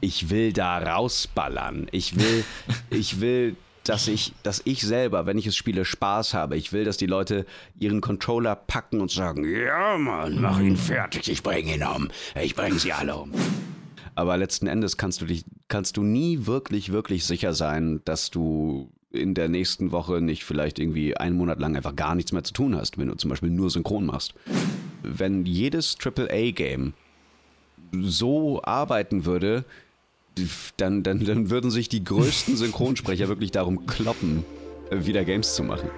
ich will da rausballern. Ich will, ich will, dass ich, dass ich selber, wenn ich es spiele, Spaß habe. Ich will, dass die Leute ihren Controller packen und sagen, ja Mann, mach ihn fertig, ich bringe ihn um. Ich bringe sie alle um. Aber letzten Endes kannst du dich, kannst du nie wirklich, wirklich sicher sein, dass du in der nächsten Woche nicht vielleicht irgendwie einen Monat lang einfach gar nichts mehr zu tun hast, wenn du zum Beispiel nur synchron machst. Wenn jedes AAA-Game so arbeiten würde, dann, dann, dann würden sich die größten Synchronsprecher wirklich darum kloppen, wieder Games zu machen.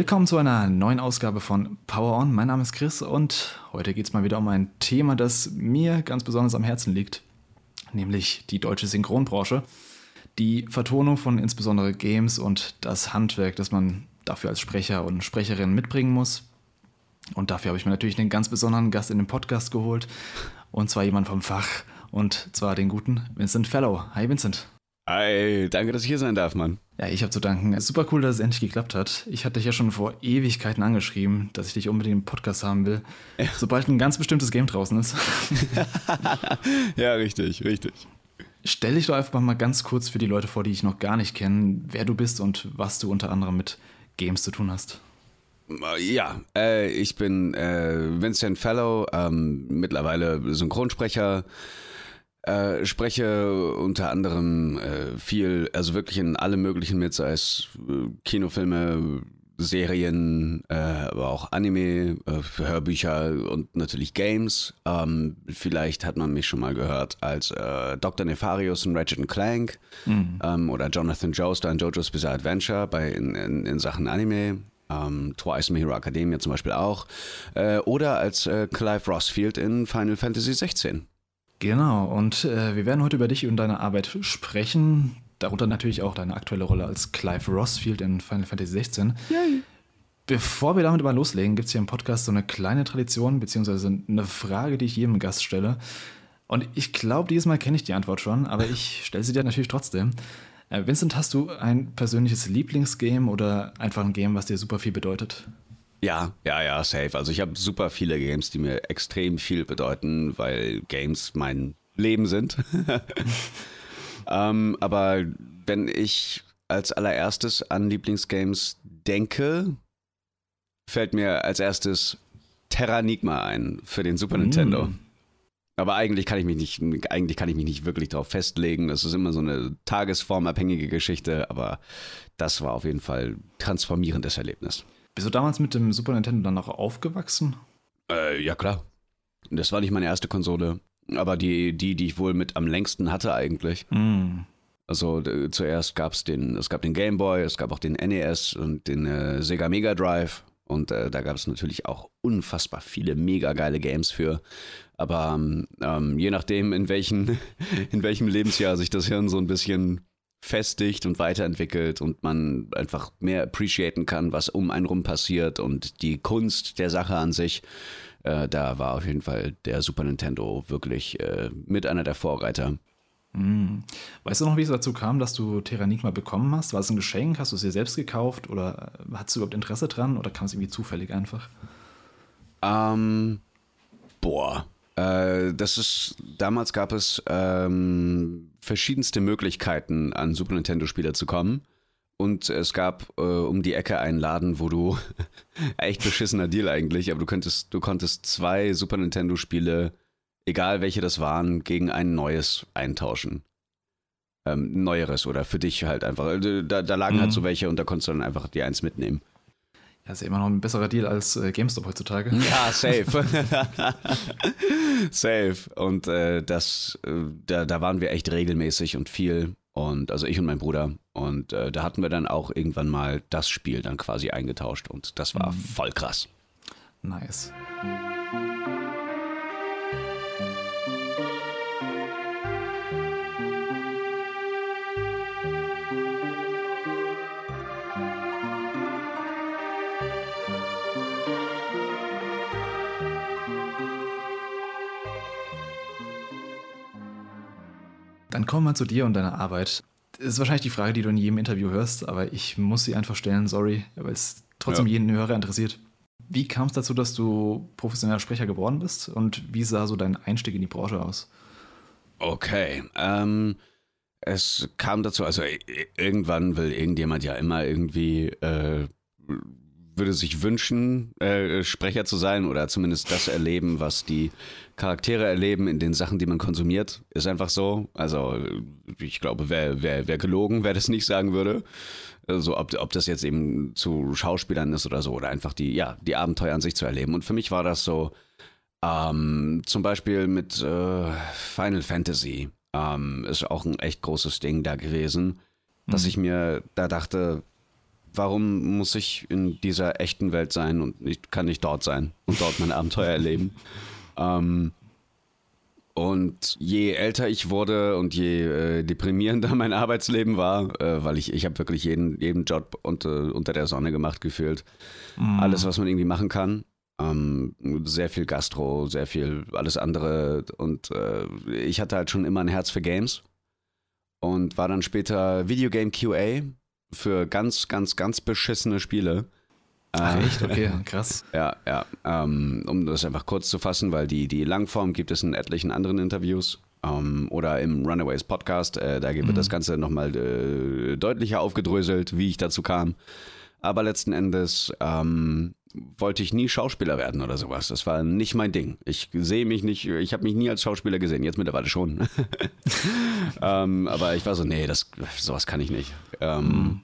Willkommen zu einer neuen Ausgabe von Power On. Mein Name ist Chris und heute geht es mal wieder um ein Thema, das mir ganz besonders am Herzen liegt, nämlich die deutsche Synchronbranche. Die Vertonung von insbesondere Games und das Handwerk, das man dafür als Sprecher und Sprecherin mitbringen muss. Und dafür habe ich mir natürlich einen ganz besonderen Gast in den Podcast geholt. Und zwar jemand vom Fach. Und zwar den guten Vincent Fellow. Hi Vincent. Hi, danke, dass ich hier sein darf, Mann. Ja, ich habe zu danken. Es ist super cool, dass es endlich geklappt hat. Ich hatte dich ja schon vor Ewigkeiten angeschrieben, dass ich dich unbedingt im Podcast haben will. Ja. Sobald ein ganz bestimmtes Game draußen ist. ja, richtig, richtig. Stell dich doch einfach mal ganz kurz für die Leute vor, die ich noch gar nicht kenne, wer du bist und was du unter anderem mit Games zu tun hast. Ja, äh, ich bin äh, Vincent Fellow, ähm, mittlerweile Synchronsprecher. Äh, spreche unter anderem äh, viel, also wirklich in alle möglichen mit, sei es äh, Kinofilme, Serien, äh, aber auch Anime, äh, Hörbücher und natürlich Games. Ähm, vielleicht hat man mich schon mal gehört als äh, Dr. Nefarius in Ratchet Clank mhm. ähm, oder Jonathan Joestar in JoJo's Bizarre Adventure bei, in, in, in Sachen Anime. Ähm, Twice Hero Academia zum Beispiel auch. oder als Clive Rossfield in Final Fantasy 16. Genau, und äh, wir werden heute über dich und deine Arbeit sprechen. Darunter natürlich auch deine aktuelle Rolle als Clive Rossfield in Final Fantasy XVI. Yay. Bevor wir damit mal loslegen, gibt es hier im Podcast so eine kleine Tradition, beziehungsweise eine Frage, die ich jedem Gast stelle. Und ich glaube, dieses Mal kenne ich die Antwort schon, aber ich stelle sie dir natürlich trotzdem. Äh, Vincent, hast du ein persönliches Lieblingsgame oder einfach ein Game, was dir super viel bedeutet? Ja, ja, ja, safe. Also ich habe super viele Games, die mir extrem viel bedeuten, weil Games mein Leben sind. ähm, aber wenn ich als allererstes an Lieblingsgames denke, fällt mir als erstes Terranigma ein für den Super mm. Nintendo. Aber eigentlich kann ich mich nicht, eigentlich kann ich mich nicht wirklich darauf festlegen. Das ist immer so eine tagesformabhängige Geschichte, aber das war auf jeden Fall ein transformierendes Erlebnis. Bist du damals mit dem Super Nintendo dann noch aufgewachsen? Äh, ja, klar. Das war nicht meine erste Konsole, aber die, die, die ich wohl mit am längsten hatte eigentlich. Mm. Also zuerst gab es den, es gab den Game Boy, es gab auch den NES und den äh, Sega Mega Drive. Und äh, da gab es natürlich auch unfassbar viele mega geile Games für. Aber ähm, je nachdem, in, welchen, in welchem Lebensjahr sich das Hirn so ein bisschen festigt und weiterentwickelt und man einfach mehr appreciaten kann, was um einen rum passiert und die Kunst der Sache an sich. Äh, da war auf jeden Fall der Super Nintendo wirklich äh, mit einer der Vorreiter. Mm. Weißt du noch, wie es dazu kam, dass du Terranigma bekommen hast? War es ein Geschenk? Hast du es dir selbst gekauft? Oder hattest du überhaupt Interesse dran? Oder kam es irgendwie zufällig einfach? Ähm, boah, äh, das ist, damals gab es ähm, verschiedenste Möglichkeiten, an Super Nintendo-Spieler zu kommen. Und es gab äh, um die Ecke einen Laden, wo du echt beschissener Deal eigentlich, aber du könntest, du konntest zwei Super Nintendo-Spiele, egal welche das waren, gegen ein neues eintauschen. Ähm, neueres oder für dich halt einfach. Also, da, da lagen halt mhm. halt so welche und da konntest du dann einfach die eins mitnehmen. Ja, ist ja immer noch ein besserer Deal als äh, GameStop heutzutage. Ja, safe. safe. Und äh, das, äh, da, da waren wir echt regelmäßig und viel. Und also ich und mein Bruder. Und äh, da hatten wir dann auch irgendwann mal das Spiel dann quasi eingetauscht. Und das war mhm. voll krass. Nice. Dann kommen wir zu dir und deiner Arbeit. Das ist wahrscheinlich die Frage, die du in jedem Interview hörst, aber ich muss sie einfach stellen, sorry, weil es trotzdem ja. jeden Hörer interessiert. Wie kam es dazu, dass du professioneller Sprecher geworden bist und wie sah so dein Einstieg in die Branche aus? Okay, ähm, es kam dazu, also irgendwann will irgendjemand ja immer irgendwie, äh, würde sich wünschen, äh, Sprecher zu sein oder zumindest das erleben, was die Charaktere erleben in den Sachen, die man konsumiert. Ist einfach so. Also ich glaube, wer, wer, wer gelogen, wer das nicht sagen würde. Also ob, ob das jetzt eben zu Schauspielern ist oder so oder einfach die, ja, die Abenteuer an sich zu erleben. Und für mich war das so, ähm, zum Beispiel mit äh, Final Fantasy ähm, ist auch ein echt großes Ding da gewesen, mhm. dass ich mir da dachte, warum muss ich in dieser echten Welt sein und ich kann nicht dort sein und dort mein Abenteuer erleben? Ähm, und je älter ich wurde und je äh, deprimierender mein Arbeitsleben war, äh, weil ich, ich habe wirklich jeden, jeden Job unter, unter der Sonne gemacht gefühlt. Mm. Alles, was man irgendwie machen kann. Ähm, sehr viel Gastro, sehr viel alles andere. Und äh, ich hatte halt schon immer ein Herz für Games. Und war dann später Videogame QA für ganz, ganz, ganz beschissene Spiele. Ach, äh, echt? Okay, krass. ja, ja. Ähm, um das einfach kurz zu fassen, weil die, die Langform gibt es in etlichen anderen Interviews. Ähm, oder im Runaways Podcast. Äh, da wird mhm. das Ganze nochmal äh, deutlicher aufgedröselt, wie ich dazu kam. Aber letzten Endes ähm, wollte ich nie Schauspieler werden oder sowas. Das war nicht mein Ding. Ich sehe mich nicht, ich habe mich nie als Schauspieler gesehen, jetzt mittlerweile schon. ähm, aber ich war so, nee, das, sowas kann ich nicht. Ähm, mhm.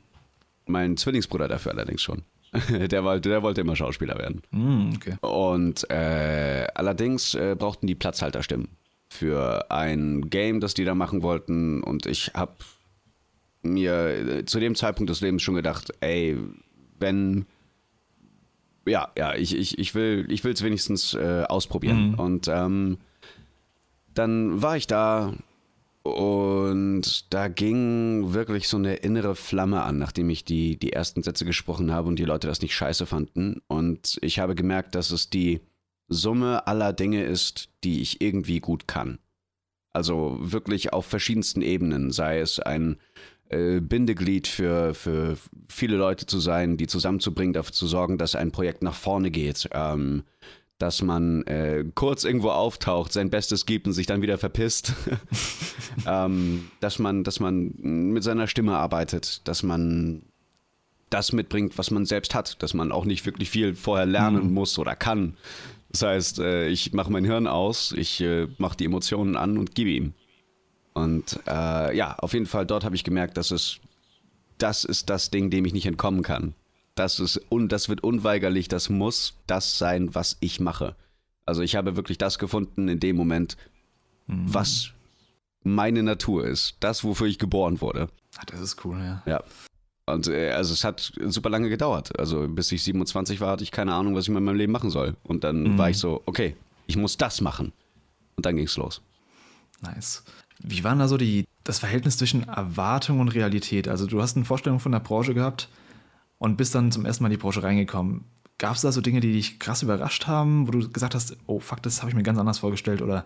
Mein Zwillingsbruder dafür allerdings schon. der, wollte, der wollte immer Schauspieler werden. Mm, okay. Und äh, allerdings äh, brauchten die Platzhalterstimmen für ein Game, das die da machen wollten. Und ich habe mir äh, zu dem Zeitpunkt des Lebens schon gedacht, ey, wenn ja, ja, ich, ich, ich will ich es wenigstens äh, ausprobieren. Mhm. Und ähm, dann war ich da und da ging wirklich so eine innere Flamme an, nachdem ich die, die ersten Sätze gesprochen habe und die Leute das nicht scheiße fanden. Und ich habe gemerkt, dass es die Summe aller Dinge ist, die ich irgendwie gut kann. Also wirklich auf verschiedensten Ebenen, sei es ein äh, Bindeglied für, für viele Leute zu sein, die zusammenzubringen, dafür zu sorgen, dass ein Projekt nach vorne geht. Ähm, dass man äh, kurz irgendwo auftaucht, sein Bestes gibt und sich dann wieder verpisst. ähm, dass man, dass man mit seiner Stimme arbeitet, dass man das mitbringt, was man selbst hat, dass man auch nicht wirklich viel vorher lernen mhm. muss oder kann. Das heißt, äh, ich mache mein Hirn aus, ich äh, mache die Emotionen an und gebe ihm. Und äh, ja, auf jeden Fall dort habe ich gemerkt, dass es das ist das Ding, dem ich nicht entkommen kann. Das ist und das wird unweigerlich, das muss das sein, was ich mache. Also ich habe wirklich das gefunden in dem Moment, mhm. was meine Natur ist, das wofür ich geboren wurde. Ach, das ist cool, ja. Ja. Und äh, also es hat super lange gedauert. Also bis ich 27 war, hatte ich keine Ahnung, was ich mit meinem Leben machen soll. Und dann mhm. war ich so, okay, ich muss das machen. Und dann ging es los. Nice. Wie war denn da so die, das Verhältnis zwischen Erwartung und Realität? Also du hast eine Vorstellung von der Branche gehabt und bist dann zum ersten Mal in die Branche reingekommen. Gab es da so Dinge, die dich krass überrascht haben, wo du gesagt hast, oh fuck, das habe ich mir ganz anders vorgestellt oder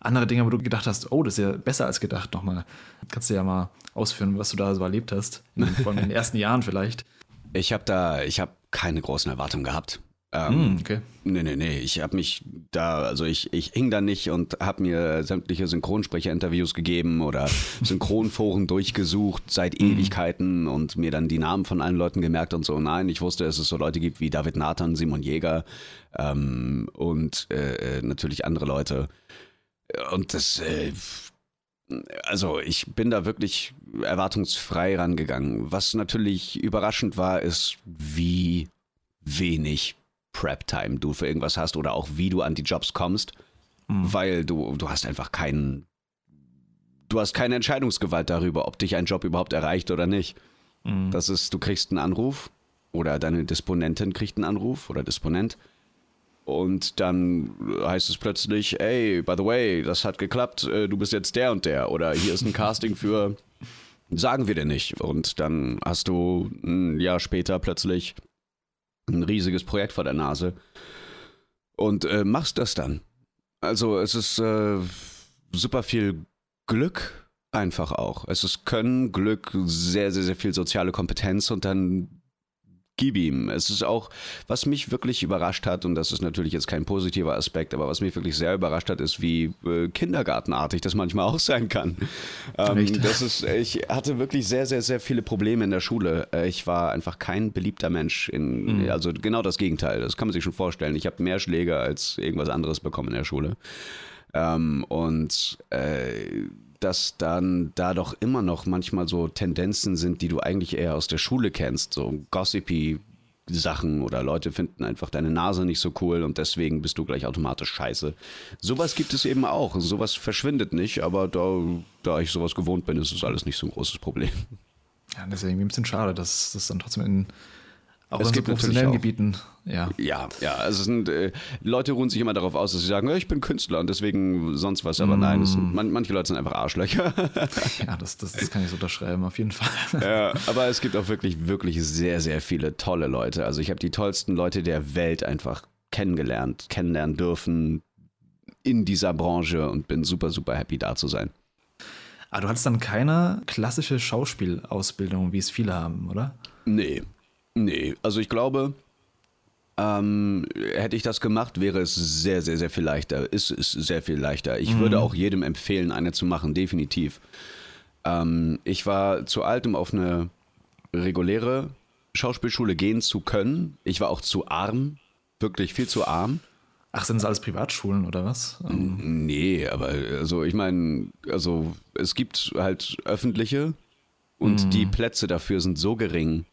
andere Dinge, wo du gedacht hast, oh, das ist ja besser als gedacht nochmal. Kannst du ja mal ausführen, was du da so erlebt hast, von den ersten Jahren vielleicht. Ich habe da, ich habe keine großen Erwartungen gehabt. Ähm, mm, okay. Nee, nee, nee. Ich habe mich da, also ich, ich hing da nicht und habe mir sämtliche Synchronsprecher-Interviews gegeben oder Synchronforen durchgesucht seit mm. Ewigkeiten und mir dann die Namen von allen Leuten gemerkt und so. Nein, ich wusste, dass es so Leute gibt wie David Nathan, Simon Jäger ähm, und äh, natürlich andere Leute. Und das, äh, also ich bin da wirklich erwartungsfrei rangegangen. Was natürlich überraschend war, ist, wie wenig Prep-Time du für irgendwas hast oder auch wie du an die Jobs kommst, mhm. weil du, du hast einfach keinen, du hast keine Entscheidungsgewalt darüber, ob dich ein Job überhaupt erreicht oder nicht. Mhm. Das ist, du kriegst einen Anruf oder deine Disponentin kriegt einen Anruf oder Disponent und dann heißt es plötzlich, ey, by the way, das hat geklappt, äh, du bist jetzt der und der oder hier ist ein Casting für, sagen wir dir nicht. Und dann hast du ein Jahr später plötzlich ein riesiges Projekt vor der Nase und äh, machst das dann. Also es ist äh, super viel Glück, einfach auch. Es ist Können, Glück, sehr, sehr, sehr viel soziale Kompetenz und dann gib ihm. Es ist auch, was mich wirklich überrascht hat, und das ist natürlich jetzt kein positiver Aspekt, aber was mich wirklich sehr überrascht hat, ist, wie äh, kindergartenartig das manchmal auch sein kann. Ähm, das ist, ich hatte wirklich sehr, sehr, sehr viele Probleme in der Schule. Äh, ich war einfach kein beliebter Mensch. In, mhm. Also genau das Gegenteil. Das kann man sich schon vorstellen. Ich habe mehr Schläge als irgendwas anderes bekommen in der Schule. Ähm, und äh, dass dann da doch immer noch manchmal so Tendenzen sind, die du eigentlich eher aus der Schule kennst, so gossipy Sachen oder Leute finden einfach deine Nase nicht so cool und deswegen bist du gleich automatisch scheiße. Sowas gibt es eben auch. Sowas verschwindet nicht, aber da, da ich sowas gewohnt bin, ist es alles nicht so ein großes Problem. Ja, irgendwie ein bisschen schade, dass das dann trotzdem in auch es in gibt so professionellen Gebieten, ja. Ja, ja, also sind, äh, Leute ruhen sich immer darauf aus, dass sie sagen, ich bin Künstler und deswegen sonst was, aber mm. nein, sind, man, manche Leute sind einfach Arschlöcher. ja, das, das, das, kann ich so unterschreiben, auf jeden Fall. ja, aber es gibt auch wirklich, wirklich sehr, sehr viele tolle Leute. Also ich habe die tollsten Leute der Welt einfach kennengelernt, kennenlernen dürfen in dieser Branche und bin super, super happy da zu sein. Aber du hattest dann keine klassische Schauspielausbildung, wie es viele haben, oder? Nee, Nee, also ich glaube, ähm, hätte ich das gemacht, wäre es sehr, sehr, sehr viel leichter. Ist es sehr viel leichter. Ich mhm. würde auch jedem empfehlen, eine zu machen, definitiv. Ähm, ich war zu alt, um auf eine reguläre Schauspielschule gehen zu können. Ich war auch zu arm, wirklich viel zu arm. Ach, sind das alles Privatschulen oder was? Nee, aber also ich meine, also es gibt halt öffentliche und mm. die Plätze dafür sind so gering.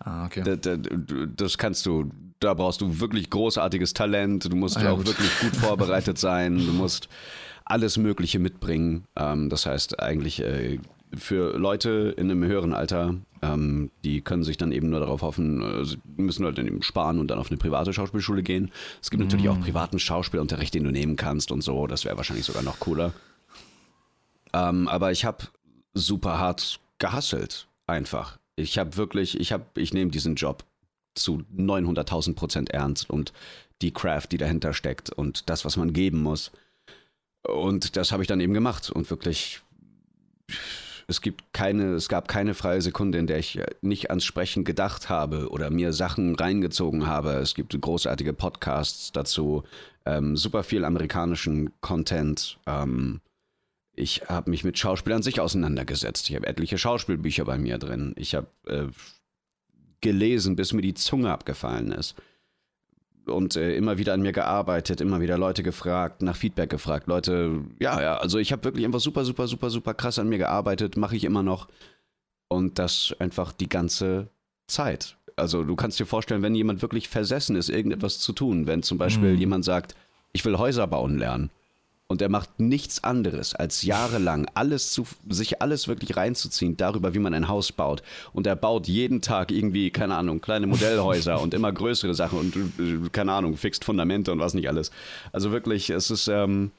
Ah, okay. Da, da, das kannst du, da brauchst du wirklich großartiges Talent, du musst ah, ja, auch gut. wirklich gut vorbereitet sein, du musst alles Mögliche mitbringen. Ähm, das heißt eigentlich äh, für Leute in einem höheren Alter, ähm, die können sich dann eben nur darauf hoffen, äh, sie müssen halt dann eben sparen und dann auf eine private Schauspielschule gehen. Es gibt mm. natürlich auch privaten Schauspielunterricht, den du nehmen kannst und so, das wäre wahrscheinlich sogar noch cooler. Ähm, aber ich habe super hart gehasselt, einfach. Ich habe wirklich, ich habe, ich nehme diesen Job zu 900.000 Prozent ernst und die Craft, die dahinter steckt und das, was man geben muss. Und das habe ich dann eben gemacht und wirklich, es gibt keine, es gab keine freie Sekunde, in der ich nicht ans Sprechen gedacht habe oder mir Sachen reingezogen habe. Es gibt großartige Podcasts dazu, ähm, super viel amerikanischen Content. Ähm, ich habe mich mit Schauspiel an sich auseinandergesetzt. Ich habe etliche Schauspielbücher bei mir drin. Ich habe äh, gelesen, bis mir die Zunge abgefallen ist. Und äh, immer wieder an mir gearbeitet, immer wieder Leute gefragt, nach Feedback gefragt. Leute, ja, ja, also ich habe wirklich einfach super, super, super, super krass an mir gearbeitet, mache ich immer noch. Und das einfach die ganze Zeit. Also du kannst dir vorstellen, wenn jemand wirklich versessen ist, irgendetwas zu tun, wenn zum Beispiel mhm. jemand sagt, ich will Häuser bauen lernen und er macht nichts anderes, als jahrelang alles zu, sich alles wirklich reinzuziehen darüber, wie man ein Haus baut. Und er baut jeden Tag irgendwie, keine Ahnung, kleine Modellhäuser und immer größere Sachen und, äh, keine Ahnung, fixt Fundamente und was nicht alles. Also wirklich, es ist ähm,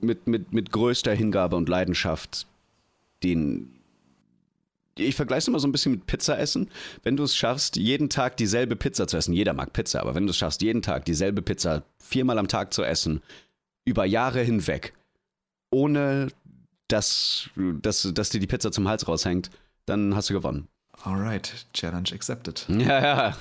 mit, mit, mit größter Hingabe und Leidenschaft den, ich vergleiche es immer so ein bisschen mit Pizza essen. Wenn du es schaffst, jeden Tag dieselbe Pizza zu essen, jeder mag Pizza, aber wenn du es schaffst, jeden Tag dieselbe Pizza viermal am Tag zu essen, über Jahre hinweg, ohne dass, dass, dass dir die Pizza zum Hals raushängt, dann hast du gewonnen. Alright, Challenge accepted. Ja, ja.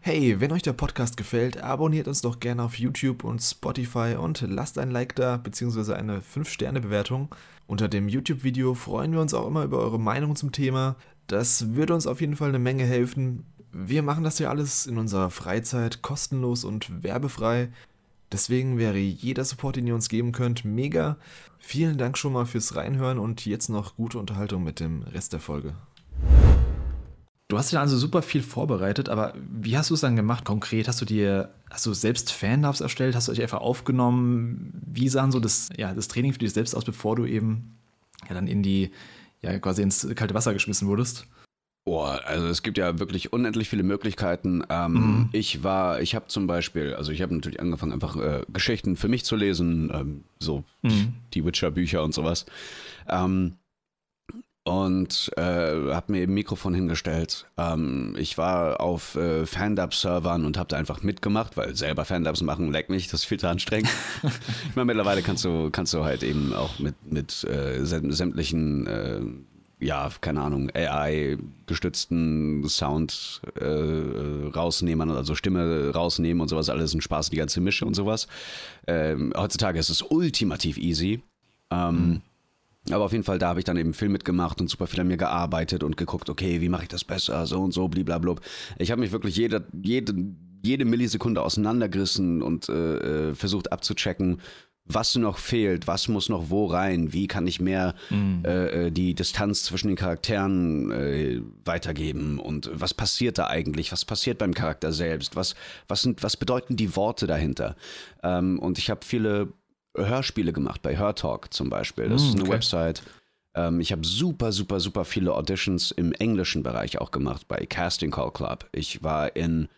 hey, wenn euch der Podcast gefällt, abonniert uns doch gerne auf YouTube und Spotify und lasst ein Like da, beziehungsweise eine 5-Sterne-Bewertung. Unter dem YouTube-Video freuen wir uns auch immer über eure Meinung zum Thema. Das würde uns auf jeden Fall eine Menge helfen. Wir machen das ja alles in unserer Freizeit kostenlos und werbefrei. Deswegen wäre jeder Support, den ihr uns geben könnt, mega. Vielen Dank schon mal fürs Reinhören und jetzt noch gute Unterhaltung mit dem Rest der Folge. Du hast ja also super viel vorbereitet, aber wie hast du es dann gemacht konkret? Hast du dir, hast du selbst Fanlabs erstellt? Hast du dich einfach aufgenommen? Wie sah so das, ja, das Training für dich selbst aus, bevor du eben ja dann in die, ja, quasi ins kalte Wasser geschmissen wurdest? Boah, also es gibt ja wirklich unendlich viele Möglichkeiten. Ähm, mhm. Ich war, ich habe zum Beispiel, also ich habe natürlich angefangen, einfach äh, Geschichten für mich zu lesen, ähm, so mhm. die Witcher-Bücher und sowas. Ähm, und äh, habe mir eben Mikrofon hingestellt. Ähm, ich war auf äh, Fandub-Servern und habe da einfach mitgemacht, weil selber Fandubs machen leckt mich, das ist viel zu anstrengend. ich meine, mittlerweile kannst du, kannst du halt eben auch mit, mit äh, sämtlichen, äh, ja, keine Ahnung, AI-gestützten Sound äh, rausnehmen, also Stimme rausnehmen und sowas, alles ein Spaß, die ganze Mische und sowas. Ähm, heutzutage ist es ultimativ easy. Ähm, mhm aber auf jeden Fall, da habe ich dann eben viel mitgemacht und super viel an mir gearbeitet und geguckt, okay, wie mache ich das besser, so und so, blablabla. Ich habe mich wirklich jede, jede, jede Millisekunde auseinandergerissen und äh, äh, versucht abzuchecken, was noch fehlt, was muss noch wo rein, wie kann ich mehr mhm. äh, äh die Distanz zwischen den Charakteren äh, weitergeben und was passiert da eigentlich, was passiert beim Charakter selbst, was, was, sind, was bedeuten die Worte dahinter. Ähm, und ich habe viele Hörspiele gemacht, bei Hörtalk zum Beispiel. Das mm, ist eine okay. Website. Ähm, ich habe super, super, super viele Auditions im englischen Bereich auch gemacht, bei Casting Call Club. Ich war in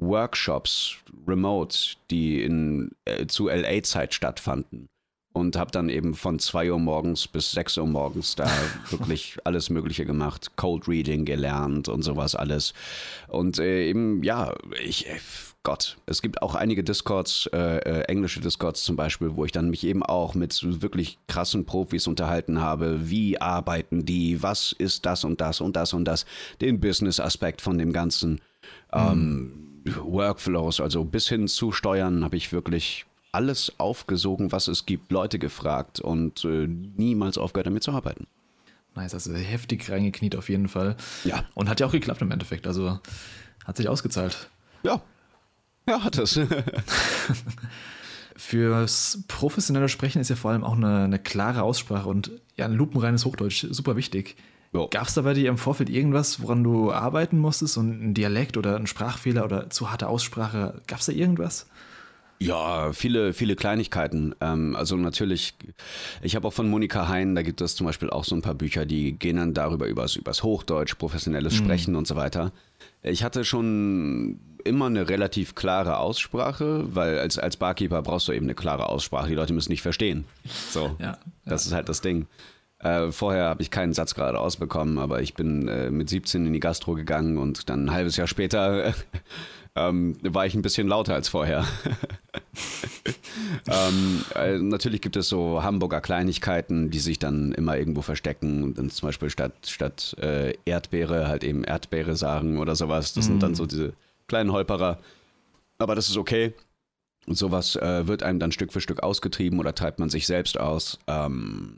Workshops remote, die in, äh, zu LA-Zeit stattfanden. Und habe dann eben von 2 Uhr morgens bis 6 Uhr morgens da wirklich alles Mögliche gemacht. Cold Reading gelernt und sowas alles. Und äh, eben, ja, ich äh, Gott, es gibt auch einige Discords, äh, äh, englische Discords zum Beispiel, wo ich dann mich eben auch mit wirklich krassen Profis unterhalten habe. Wie arbeiten die? Was ist das und das und das und das? Den Business-Aspekt von dem Ganzen. Mhm. Ähm, Workflows, also bis hin zu Steuern habe ich wirklich alles aufgesogen, was es gibt, Leute gefragt und äh, niemals aufgehört damit zu arbeiten. Nice, also heftig reingekniet auf jeden Fall. Ja. Und hat ja auch geklappt im Endeffekt, also hat sich ausgezahlt. Ja, ja, hat es. Fürs professionelle Sprechen ist ja vor allem auch eine, eine klare Aussprache und ja, ein lupenreines Hochdeutsch super wichtig. Gab es da bei dir im Vorfeld irgendwas, woran du arbeiten musstest? So ein Dialekt oder ein Sprachfehler oder zu harte Aussprache? Gab es da irgendwas? Ja, viele, viele Kleinigkeiten. Ähm, also natürlich, ich habe auch von Monika Hein, da gibt es zum Beispiel auch so ein paar Bücher, die gehen dann darüber, übers, übers Hochdeutsch, professionelles mhm. Sprechen und so weiter. Ich hatte schon immer eine relativ klare Aussprache, weil als, als Barkeeper brauchst du eben eine klare Aussprache. Die Leute müssen nicht verstehen. So, ja, das ist halt das Ding. Äh, vorher habe ich keinen Satz gerade ausbekommen, aber ich bin äh, mit 17 in die Gastro gegangen und dann ein halbes Jahr später ähm, war ich ein bisschen lauter als vorher. ähm, äh, natürlich gibt es so Hamburger Kleinigkeiten, die sich dann immer irgendwo verstecken und dann zum Beispiel statt, statt äh, Erdbeere halt eben Erdbeere sagen oder sowas. Das mm. sind dann so diese kleinen Holperer. Aber das ist okay. Und sowas äh, wird einem dann Stück für Stück ausgetrieben oder treibt man sich selbst aus. Ähm,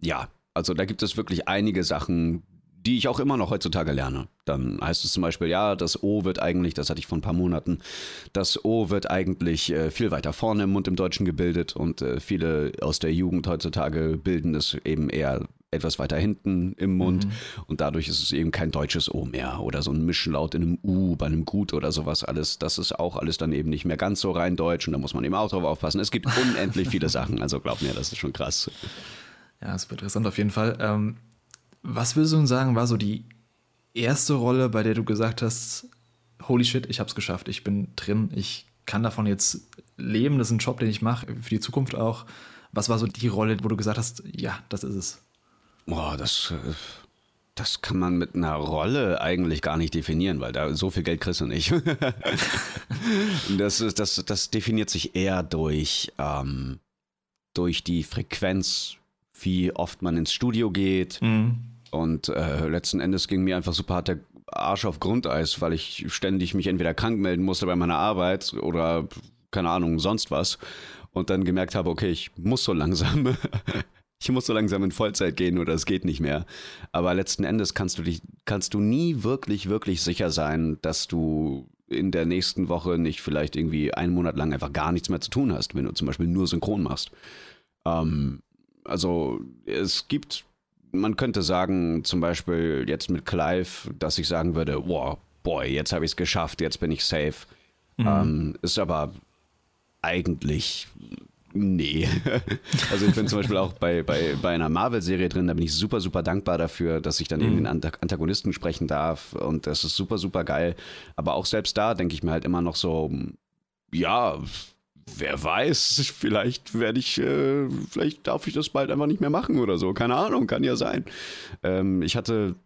ja, also da gibt es wirklich einige Sachen, die ich auch immer noch heutzutage lerne. Dann heißt es zum Beispiel, ja, das O wird eigentlich, das hatte ich vor ein paar Monaten, das O wird eigentlich äh, viel weiter vorne im Mund im Deutschen gebildet und äh, viele aus der Jugend heutzutage bilden es eben eher etwas weiter hinten im Mund mhm. und dadurch ist es eben kein deutsches O mehr oder so ein Mischlaut in einem U bei einem Gut oder sowas alles. Das ist auch alles dann eben nicht mehr ganz so rein deutsch und da muss man eben auch drauf aufpassen. Es gibt unendlich viele Sachen, also glaub mir, das ist schon krass. Ja, super interessant auf jeden Fall. Ähm, was würdest du denn sagen, war so die erste Rolle, bei der du gesagt hast, holy shit, ich hab's geschafft, ich bin drin, ich kann davon jetzt leben, das ist ein Job, den ich mache, für die Zukunft auch. Was war so die Rolle, wo du gesagt hast, ja, das ist es? Boah, das, äh, das kann man mit einer Rolle eigentlich gar nicht definieren, weil da so viel Geld kriegst du nicht. das, ist, das, das definiert sich eher durch, ähm, durch die Frequenz, wie oft man ins Studio geht. Mhm. Und äh, letzten Endes ging mir einfach super hart der Arsch auf Grundeis, weil ich ständig mich entweder krank melden musste bei meiner Arbeit oder keine Ahnung, sonst was. Und dann gemerkt habe, okay, ich muss so langsam ich muss so langsam in Vollzeit gehen oder es geht nicht mehr. Aber letzten Endes kannst du dich, kannst du nie wirklich, wirklich sicher sein, dass du in der nächsten Woche nicht vielleicht irgendwie einen Monat lang einfach gar nichts mehr zu tun hast, wenn du zum Beispiel nur synchron machst. Ähm, also es gibt, man könnte sagen, zum Beispiel jetzt mit Clive, dass ich sagen würde, wow, boy, jetzt habe ich es geschafft, jetzt bin ich safe. Mhm. Ähm, ist aber eigentlich Nee. Also ich bin zum Beispiel auch bei, bei, bei einer Marvel-Serie drin, da bin ich super, super dankbar dafür, dass ich dann eben mhm. den Antagonisten sprechen darf und das ist super, super geil. Aber auch selbst da denke ich mir halt immer noch so, ja, wer weiß, vielleicht werde ich, äh, vielleicht darf ich das bald einfach nicht mehr machen oder so. Keine Ahnung, kann ja sein. Ähm, ich hatte,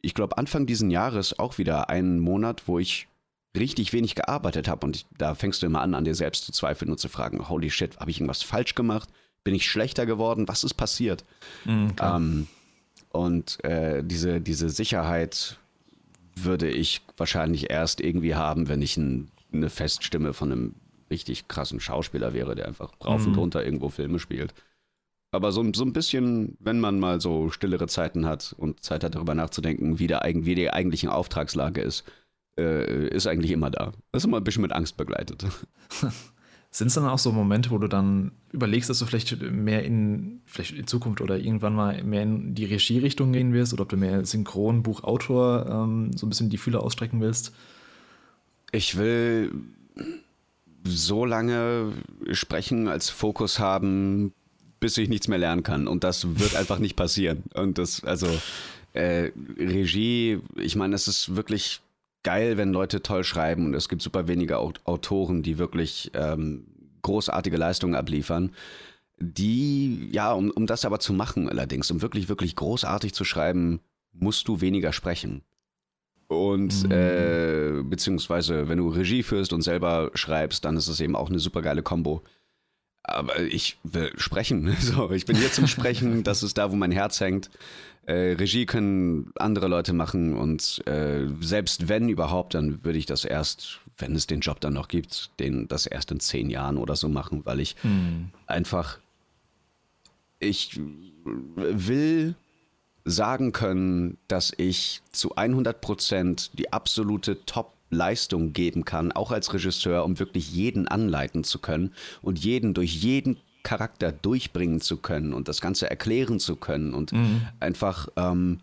ich glaube, Anfang diesen Jahres auch wieder einen Monat, wo ich richtig wenig gearbeitet habe. Und ich, da fängst du immer an, an dir selbst zu zweifeln und zu fragen, holy shit, habe ich irgendwas falsch gemacht? Bin ich schlechter geworden? Was ist passiert? Mhm, ähm, und äh, diese, diese Sicherheit würde ich wahrscheinlich erst irgendwie haben, wenn ich ein, eine Feststimme von einem richtig krassen Schauspieler wäre, der einfach rauf mhm. und runter irgendwo Filme spielt. Aber so, so ein bisschen, wenn man mal so stillere Zeiten hat und Zeit hat, darüber nachzudenken, wie, der, wie die eigentliche Auftragslage ist, äh, ist eigentlich immer da. Das ist immer ein bisschen mit Angst begleitet. Sind es dann auch so Momente, wo du dann überlegst, dass du vielleicht mehr in, vielleicht in Zukunft oder irgendwann mal mehr in die Regierichtung gehen wirst oder ob du mehr Synchronbuchautor ähm, so ein bisschen die Fühler ausstrecken willst? Ich will so lange sprechen als Fokus haben, bis ich nichts mehr lernen kann. Und das wird einfach nicht passieren. Und das, also, äh, Regie, ich meine, es ist wirklich geil, wenn Leute toll schreiben und es gibt super wenige Autoren, die wirklich ähm, großartige Leistungen abliefern. Die, ja, um, um das aber zu machen allerdings, um wirklich, wirklich großartig zu schreiben, musst du weniger sprechen. Und mhm. äh, beziehungsweise, wenn du Regie führst und selber schreibst, dann ist es eben auch eine super geile Kombo. Aber ich will sprechen. So, ich bin hier zum Sprechen. Das ist da, wo mein Herz hängt. Äh, Regie können andere Leute machen und äh, selbst wenn überhaupt, dann würde ich das erst, wenn es den Job dann noch gibt, den das erst in zehn Jahren oder so machen, weil ich mhm. einfach ich will sagen können, dass ich zu 100 Prozent die absolute Top-Leistung geben kann, auch als Regisseur, um wirklich jeden anleiten zu können und jeden durch jeden Charakter durchbringen zu können und das Ganze erklären zu können und mhm. einfach ähm,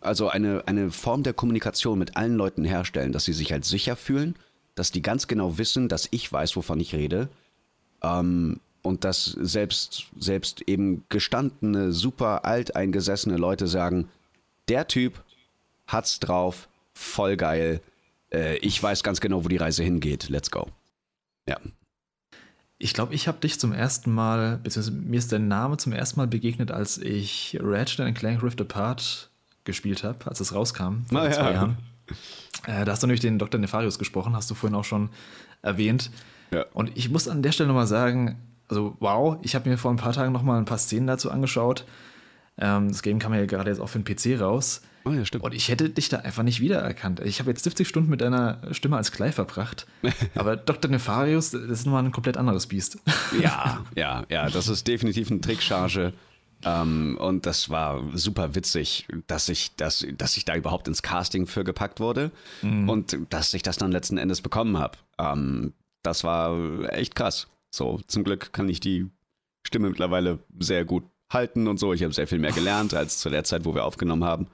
also eine, eine Form der Kommunikation mit allen Leuten herstellen, dass sie sich halt sicher fühlen, dass die ganz genau wissen, dass ich weiß, wovon ich rede. Ähm, und dass selbst, selbst eben gestandene, super alteingesessene Leute sagen, der Typ hat's drauf, voll geil, äh, ich weiß ganz genau, wo die Reise hingeht, let's go. Ja. Ich glaube, ich habe dich zum ersten Mal, beziehungsweise mir ist dein Name zum ersten Mal begegnet, als ich Ratchet Clank Rift Apart gespielt habe, als es rauskam, vor ah, zwei ja. Jahren. Äh, da hast du nämlich den Dr. Nefarius gesprochen, hast du vorhin auch schon erwähnt. Ja. Und ich muss an der Stelle nochmal sagen, also wow, ich habe mir vor ein paar Tagen noch mal ein paar Szenen dazu angeschaut. Ähm, das Game kam ja gerade jetzt auch für den PC raus. Oh ja, stimmt. Und ich hätte dich da einfach nicht wiedererkannt. Ich habe jetzt 70 Stunden mit deiner Stimme als Clive verbracht. aber Dr. Nefarius, das ist nochmal ein komplett anderes Biest. ja, ja, ja, das ist definitiv eine Trickcharge. Ähm, und das war super witzig, dass ich, dass, dass ich da überhaupt ins Casting für gepackt wurde mhm. und dass ich das dann letzten Endes bekommen habe. Ähm, das war echt krass. So, zum Glück kann ich die Stimme mittlerweile sehr gut halten und so. Ich habe sehr viel mehr gelernt als zu der Zeit, wo wir aufgenommen haben.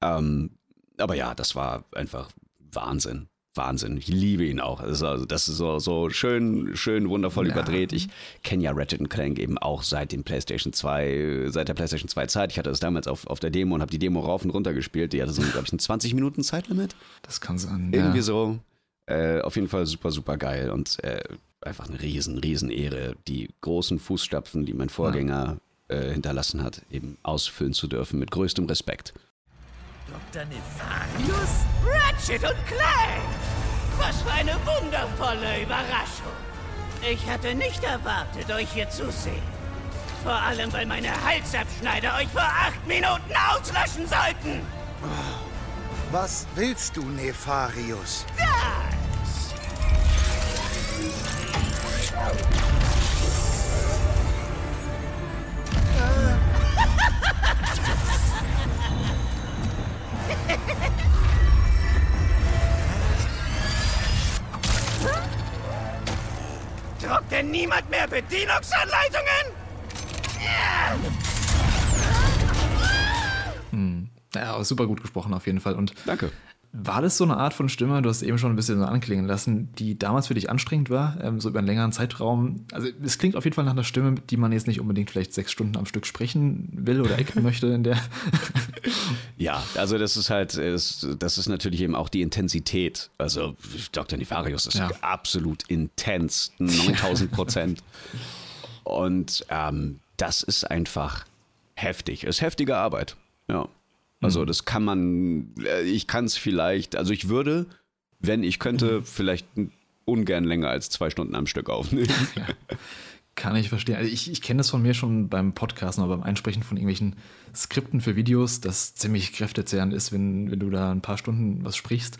Ähm, aber ja, das war einfach Wahnsinn. Wahnsinn. Ich liebe ihn auch. Also, das ist so, so schön, schön wundervoll ja. überdreht. Ich kenne ja Ratchet Clank eben auch seit dem PlayStation 2, seit der PlayStation 2 Zeit. Ich hatte das damals auf, auf der Demo und habe die Demo rauf und runter gespielt. Die hatte so, glaube ich, ein 20 Minuten Zeitlimit. Das kann sein. Irgendwie ja. so. Äh, auf jeden Fall super, super geil. Und äh, einfach eine riesen, riesen Ehre, die großen Fußstapfen, die mein Vorgänger ja. äh, hinterlassen hat, eben ausfüllen zu dürfen mit größtem Respekt. Dr. Nefarius? Ratchet und Clank! Was für eine wundervolle Überraschung! Ich hatte nicht erwartet, euch hier zu sehen. Vor allem, weil meine Halsabschneider euch vor acht Minuten auslöschen sollten! Was willst du, Nefarius? Das! Druckt denn niemand mehr Bedienungsanleitungen? Hm. Ja, super gut gesprochen auf jeden Fall. Und Danke. War das so eine Art von Stimme, du hast eben schon ein bisschen so anklingen lassen, die damals für dich anstrengend war, ähm, so über einen längeren Zeitraum? Also es klingt auf jeden Fall nach einer Stimme, die man jetzt nicht unbedingt vielleicht sechs Stunden am Stück sprechen will oder acten möchte in der. ja, also das ist halt, das ist natürlich eben auch die Intensität. Also Dr. Nefarius ist ja. absolut intens, 9000 Prozent. Und ähm, das ist einfach heftig. Ist heftige Arbeit. Ja. Also mhm. das kann man, äh, ich kann es vielleicht, also ich würde, wenn ich könnte, mhm. vielleicht ungern länger als zwei Stunden am Stück aufnehmen. Ja. Kann ich verstehen. Also ich, ich kenne das von mir schon beim Podcasten oder beim Einsprechen von irgendwelchen Skripten für Videos, das ziemlich kräftezehrend ist, wenn, wenn du da ein paar Stunden was sprichst.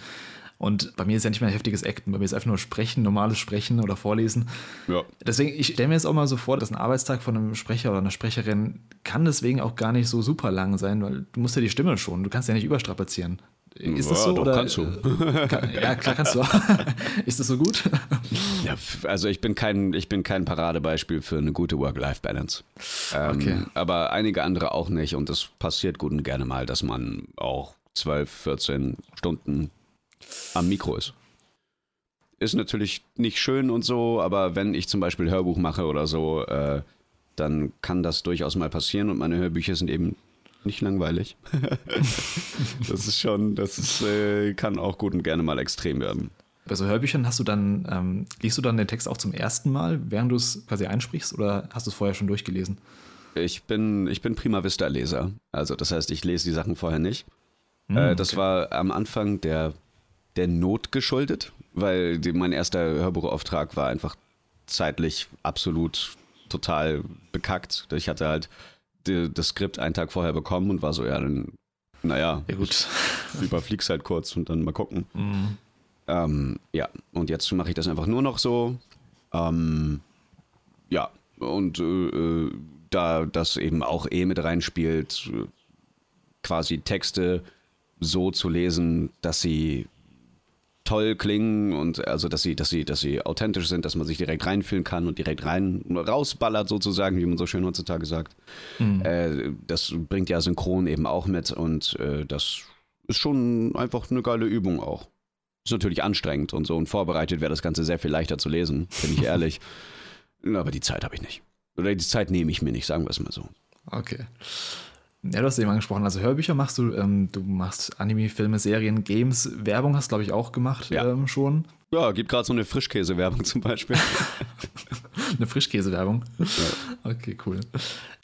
Und bei mir ist ja nicht mehr ein heftiges Acten, bei mir ist einfach nur Sprechen, normales Sprechen oder Vorlesen. Ja. Deswegen, ich stelle mir jetzt auch mal so vor, dass ein Arbeitstag von einem Sprecher oder einer Sprecherin kann deswegen auch gar nicht so super lang sein, weil du musst ja die Stimme schon, du kannst ja nicht überstrapazieren. Ist das so? Doch, oder? kannst du. ja, klar kannst du. ist das so gut? ja, also ich bin kein, ich bin kein Paradebeispiel für eine gute Work-Life-Balance. Ähm, okay. Aber einige andere auch nicht und es passiert gut und gerne mal, dass man auch 12, 14 Stunden am Mikro ist. Ist natürlich nicht schön und so, aber wenn ich zum Beispiel Hörbuch mache oder so, äh, dann kann das durchaus mal passieren und meine Hörbücher sind eben nicht langweilig. das ist schon, das ist, äh, kann auch gut und gerne mal extrem werden. Bei so Hörbüchern hast du dann, ähm, liest du dann den Text auch zum ersten Mal, während du es quasi einsprichst oder hast du es vorher schon durchgelesen? Ich bin, ich bin Prima Vista-Leser. Also das heißt, ich lese die Sachen vorher nicht. Mm, äh, das okay. war am Anfang der der Not geschuldet, weil mein erster Hörbuchauftrag war einfach zeitlich absolut total bekackt. Ich hatte halt das Skript einen Tag vorher bekommen und war so, ja, dann, naja, ja, gut. Überflieg's halt kurz und dann mal gucken. Mhm. Ähm, ja, und jetzt mache ich das einfach nur noch so. Ähm, ja, und äh, äh da das eben auch eh mit reinspielt, quasi Texte so zu lesen, dass sie toll klingen und also dass sie, dass sie, dass sie authentisch sind, dass man sich direkt reinfühlen kann und direkt rein rausballert sozusagen, wie man so schön heutzutage sagt. Mhm. Äh, das bringt ja Synchron eben auch mit und äh, das ist schon einfach eine geile Übung auch. Ist natürlich anstrengend und so und vorbereitet wäre das Ganze sehr viel leichter zu lesen, bin ich ehrlich. Aber die Zeit habe ich nicht. Oder die Zeit nehme ich mir nicht, sagen wir es mal so. Okay. Ja, du hast eben angesprochen, also Hörbücher machst du, ähm, du machst Anime, Filme, Serien, Games, Werbung hast, glaube ich, auch gemacht ja. ähm, schon. Ja, gibt gerade so eine Frischkäse-Werbung zum Beispiel. eine Frischkäse-Werbung? Ja. Okay, cool.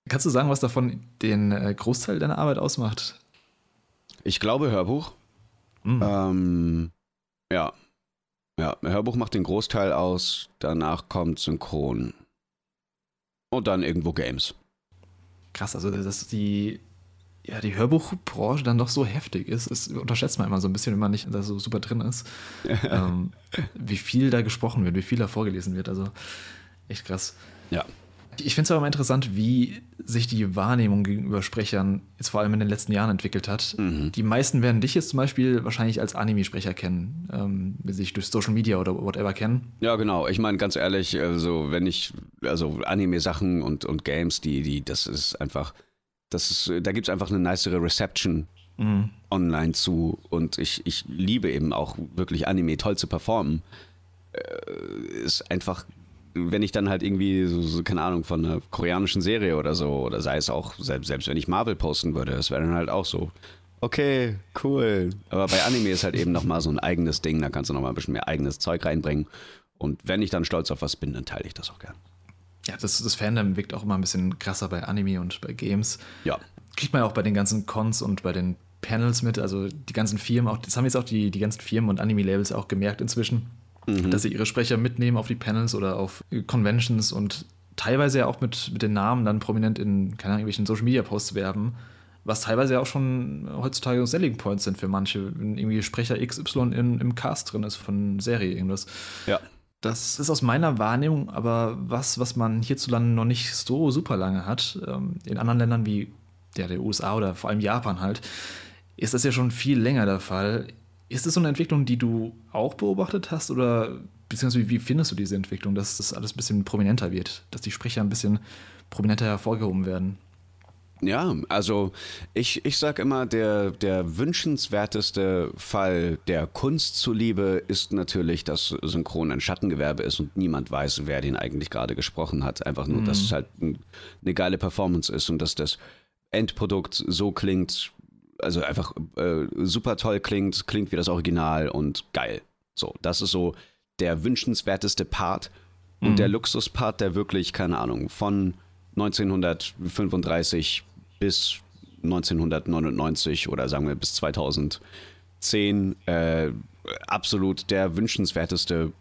Kannst du sagen, was davon den äh, Großteil deiner Arbeit ausmacht? Ich glaube Hörbuch. Mhm. Ähm, ja. Ja, Hörbuch macht den Großteil aus, danach kommt Synchron. Und dann irgendwo Games. Krass, also dass die ja, die Hörbuchbranche dann doch so heftig ist. Das unterschätzt man immer so ein bisschen, wenn man nicht da so super drin ist. ähm, wie viel da gesprochen wird, wie viel da vorgelesen wird. Also echt krass. Ja. Ich finde es aber mal interessant, wie sich die Wahrnehmung gegenüber Sprechern jetzt vor allem in den letzten Jahren entwickelt hat. Mhm. Die meisten werden dich jetzt zum Beispiel wahrscheinlich als Anime-Sprecher kennen, ähm, wenn sie sich durch Social Media oder whatever kennen. Ja, genau. Ich meine, ganz ehrlich, also wenn ich, also Anime-Sachen und, und Games, die, die, das ist einfach das ist, da gibt es einfach eine nicere Reception mhm. online zu. Und ich, ich liebe eben auch wirklich Anime toll zu performen. Äh, ist einfach, wenn ich dann halt irgendwie, so, so, keine Ahnung, von einer koreanischen Serie oder so, oder sei es auch, selbst, selbst wenn ich Marvel posten würde, das wäre dann halt auch so. Okay, cool. Aber bei Anime ist halt eben nochmal so ein eigenes Ding, da kannst du nochmal ein bisschen mehr eigenes Zeug reinbringen. Und wenn ich dann stolz auf was bin, dann teile ich das auch gern ja, das, das Fandom wirkt auch immer ein bisschen krasser bei Anime und bei Games. Ja. Kriegt man ja auch bei den ganzen Cons und bei den Panels mit. Also die ganzen Firmen, auch, das haben jetzt auch die, die ganzen Firmen und Anime-Labels auch gemerkt inzwischen, mhm. dass sie ihre Sprecher mitnehmen auf die Panels oder auf Conventions und teilweise ja auch mit, mit den Namen dann prominent in, keine Ahnung, irgendwelchen Social-Media-Posts werben. Was teilweise ja auch schon heutzutage Selling Points sind für manche, wenn irgendwie Sprecher XY in, im Cast drin ist von Serie irgendwas. Ja. Das ist aus meiner Wahrnehmung aber was, was man hierzulande noch nicht so super lange hat. Ähm, in anderen Ländern wie ja, der USA oder vor allem Japan halt, ist das ja schon viel länger der Fall. Ist das so eine Entwicklung, die du auch beobachtet hast oder beziehungsweise wie findest du diese Entwicklung, dass das alles ein bisschen prominenter wird, dass die Sprecher ein bisschen prominenter hervorgehoben werden? Ja, also ich, ich sag immer, der, der wünschenswerteste Fall der Kunst zuliebe ist natürlich, dass Synchron ein Schattengewerbe ist und niemand weiß, wer den eigentlich gerade gesprochen hat. Einfach nur, mhm. dass es halt eine geile Performance ist und dass das Endprodukt so klingt, also einfach äh, super toll klingt, klingt wie das Original und geil. So, das ist so der wünschenswerteste Part und mhm. der Luxuspart, der wirklich, keine Ahnung, von 1935 bis 1999 oder sagen wir bis 2010 äh, absolut der wünschenswerteste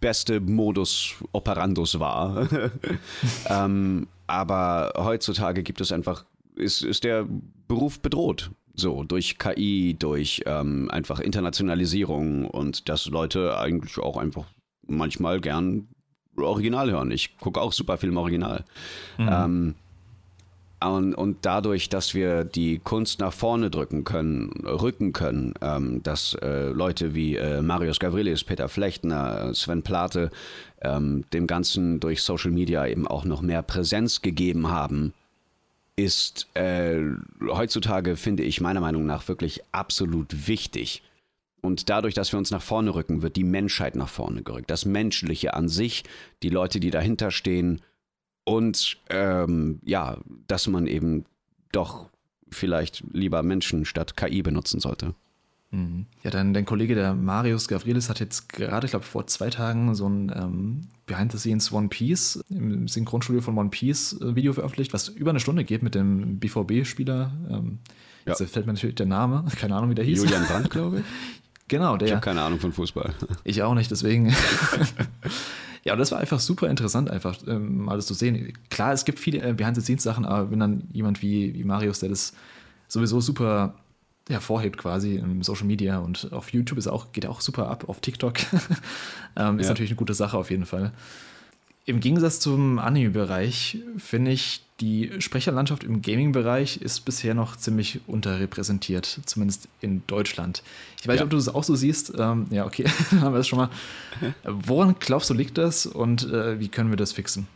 beste Modus operandus war. ähm, aber heutzutage gibt es einfach, ist, ist der Beruf bedroht. So, durch KI, durch ähm, einfach Internationalisierung und dass Leute eigentlich auch einfach manchmal gern Original hören. Ich gucke auch super viel im Original. Mhm. Ähm, und, und, dadurch, dass wir die Kunst nach vorne drücken können, rücken können, ähm, dass äh, Leute wie äh, Marius Gavrilis, Peter Flechtner, Sven Plate ähm, dem Ganzen durch Social Media eben auch noch mehr Präsenz gegeben haben, ist äh, heutzutage, finde ich meiner Meinung nach, wirklich absolut wichtig. Und dadurch, dass wir uns nach vorne rücken, wird die Menschheit nach vorne gerückt. Das Menschliche an sich, die Leute, die dahinter stehen, und ähm, ja, dass man eben doch vielleicht lieber Menschen statt KI benutzen sollte. Mhm. Ja, dein, dein Kollege, der Marius Gavrilis, hat jetzt gerade, ich glaube, vor zwei Tagen so ein ähm, Behind the Scenes One Piece im Synchronstudio von One Piece äh, Video veröffentlicht, was über eine Stunde geht mit dem BVB-Spieler. Ähm, ja. Jetzt fällt mir natürlich der Name, keine Ahnung, wie der hieß. Julian Brandt, glaube ich. Genau, der. Ich habe keine Ahnung von Fußball. Ich auch nicht, deswegen. Ja, das war einfach super interessant, einfach ähm, mal das zu sehen. Klar, es gibt viele äh, Behind-the-Scenes-Sachen, aber wenn dann jemand wie, wie Marius, der das sowieso super hervorhebt quasi im Social Media und auf YouTube ist auch, geht auch super ab, auf TikTok. ähm, ist ja. natürlich eine gute Sache auf jeden Fall. Im Gegensatz zum Anime-Bereich finde ich, die Sprecherlandschaft im Gaming-Bereich ist bisher noch ziemlich unterrepräsentiert, zumindest in Deutschland. Ich weiß nicht, ob du das auch so siehst. Ähm, ja, okay, haben wir das schon mal. Woran glaubst du, liegt das und äh, wie können wir das fixen?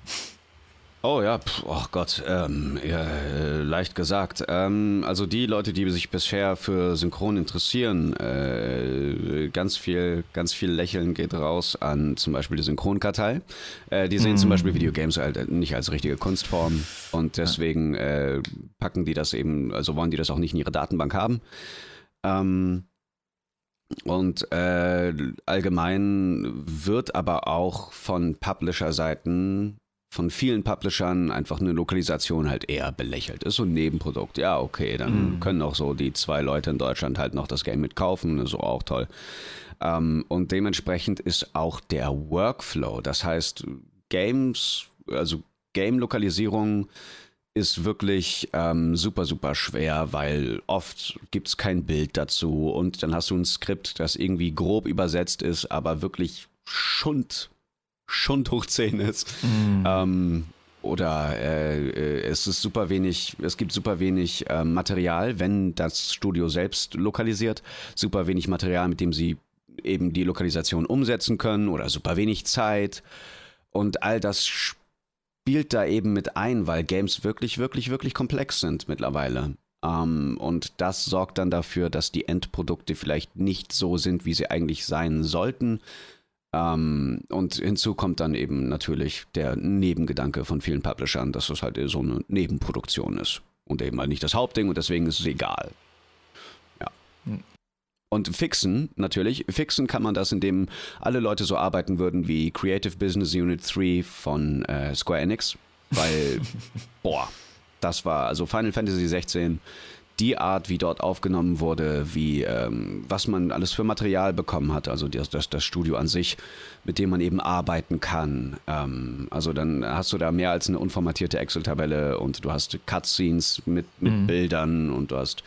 Oh ja, pf, oh Gott, ähm, ja, äh, leicht gesagt. Ähm, also die Leute, die sich bisher für Synchron interessieren, äh, ganz viel, ganz viel Lächeln geht raus an zum Beispiel die Synchronkartei. Äh, die sehen mm. zum Beispiel Videogames halt nicht als richtige Kunstform und deswegen äh, packen die das eben, also wollen die das auch nicht in ihre Datenbank haben. Ähm, und äh, allgemein wird aber auch von Publisher-Seiten von vielen Publishern einfach eine Lokalisation halt eher belächelt ist. So ein Nebenprodukt. Ja, okay, dann mhm. können auch so die zwei Leute in Deutschland halt noch das Game mitkaufen. Ist auch toll. Ähm, und dementsprechend ist auch der Workflow, das heißt, Games, also Game-Lokalisierung ist wirklich ähm, super, super schwer, weil oft gibt es kein Bild dazu und dann hast du ein Skript, das irgendwie grob übersetzt ist, aber wirklich Schund Schund hoch 10 ist. Mhm. Ähm, oder äh, äh, es ist super wenig, es gibt super wenig äh, Material, wenn das Studio selbst lokalisiert, super wenig Material, mit dem sie eben die Lokalisation umsetzen können oder super wenig Zeit. Und all das spielt da eben mit ein, weil Games wirklich, wirklich, wirklich komplex sind mittlerweile. Ähm, und das sorgt dann dafür, dass die Endprodukte vielleicht nicht so sind, wie sie eigentlich sein sollten ähm, und hinzu kommt dann eben natürlich der Nebengedanke von vielen Publishern, dass es halt so eine Nebenproduktion ist und eben halt nicht das Hauptding und deswegen ist es egal. Ja. Hm. Und fixen, natürlich, fixen kann man das, indem alle Leute so arbeiten würden wie Creative Business Unit 3 von äh, Square Enix, weil, boah, das war, also Final Fantasy 16 die Art, wie dort aufgenommen wurde, wie ähm, was man alles für Material bekommen hat, also das, das, das Studio an sich, mit dem man eben arbeiten kann. Ähm, also dann hast du da mehr als eine unformatierte Excel-Tabelle und du hast Cutscenes mit, mit mhm. Bildern und du hast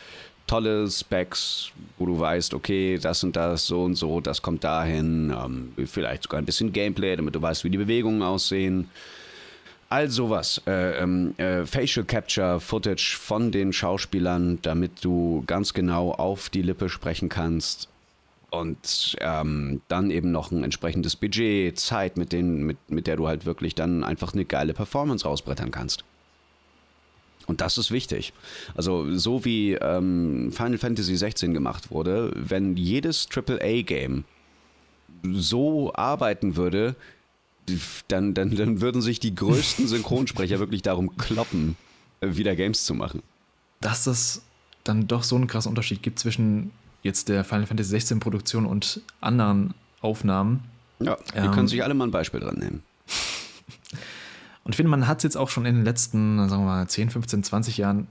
tolle Specs, wo du weißt, okay, das und das, so und so, das kommt dahin, ähm, vielleicht sogar ein bisschen Gameplay, damit du weißt, wie die Bewegungen aussehen. All sowas. Äh, ähm, äh, Facial Capture Footage von den Schauspielern, damit du ganz genau auf die Lippe sprechen kannst. Und ähm, dann eben noch ein entsprechendes Budget, Zeit, mit, denen, mit, mit der du halt wirklich dann einfach eine geile Performance rausbrettern kannst. Und das ist wichtig. Also so wie ähm, Final Fantasy 16 gemacht wurde, wenn jedes AAA-Game so arbeiten würde, dann, dann, dann würden sich die größten Synchronsprecher wirklich darum kloppen, äh, wieder Games zu machen. Dass das dann doch so einen krassen Unterschied gibt zwischen jetzt der Final Fantasy 16 Produktion und anderen Aufnahmen. Ja, die ähm, können sich alle mal ein Beispiel dran nehmen. Und ich finde, man hat es jetzt auch schon in den letzten, sagen wir mal, 10, 15, 20 Jahren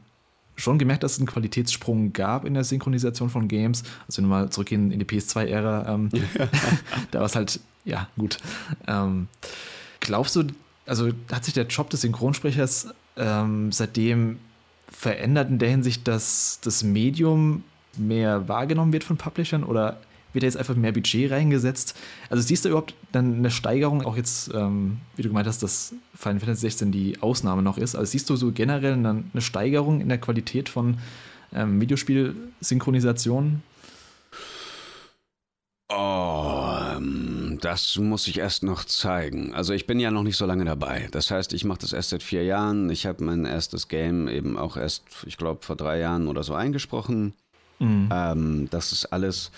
schon gemerkt, dass es einen Qualitätssprung gab in der Synchronisation von Games. Also wenn wir mal zurückgehen in die PS2-Ära, ähm, da war es halt, ja, gut. Ähm, glaubst du, also hat sich der Job des Synchronsprechers ähm, seitdem verändert in der Hinsicht, dass das Medium mehr wahrgenommen wird von Publishern oder wird da jetzt einfach mehr Budget reingesetzt? Also siehst du überhaupt dann eine Steigerung, auch jetzt, ähm, wie du gemeint hast, dass Final Fantasy 16 die Ausnahme noch ist, also siehst du so generell eine, eine Steigerung in der Qualität von ähm, Videospiel-Synchronisationen? Oh, das muss ich erst noch zeigen. Also ich bin ja noch nicht so lange dabei. Das heißt, ich mache das erst seit vier Jahren. Ich habe mein erstes Game eben auch erst, ich glaube, vor drei Jahren oder so eingesprochen. Mhm. Ähm, das ist alles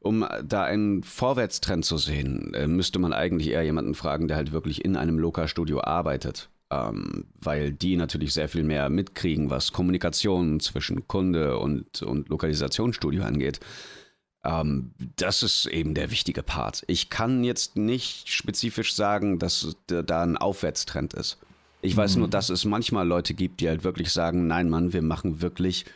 um da einen Vorwärtstrend zu sehen, äh, müsste man eigentlich eher jemanden fragen, der halt wirklich in einem Loka-Studio arbeitet. Ähm, weil die natürlich sehr viel mehr mitkriegen, was Kommunikation zwischen Kunde und, und Lokalisationsstudio angeht. Ähm, das ist eben der wichtige Part. Ich kann jetzt nicht spezifisch sagen, dass da ein Aufwärtstrend ist. Ich weiß mhm. nur, dass es manchmal Leute gibt, die halt wirklich sagen, nein, Mann, wir machen wirklich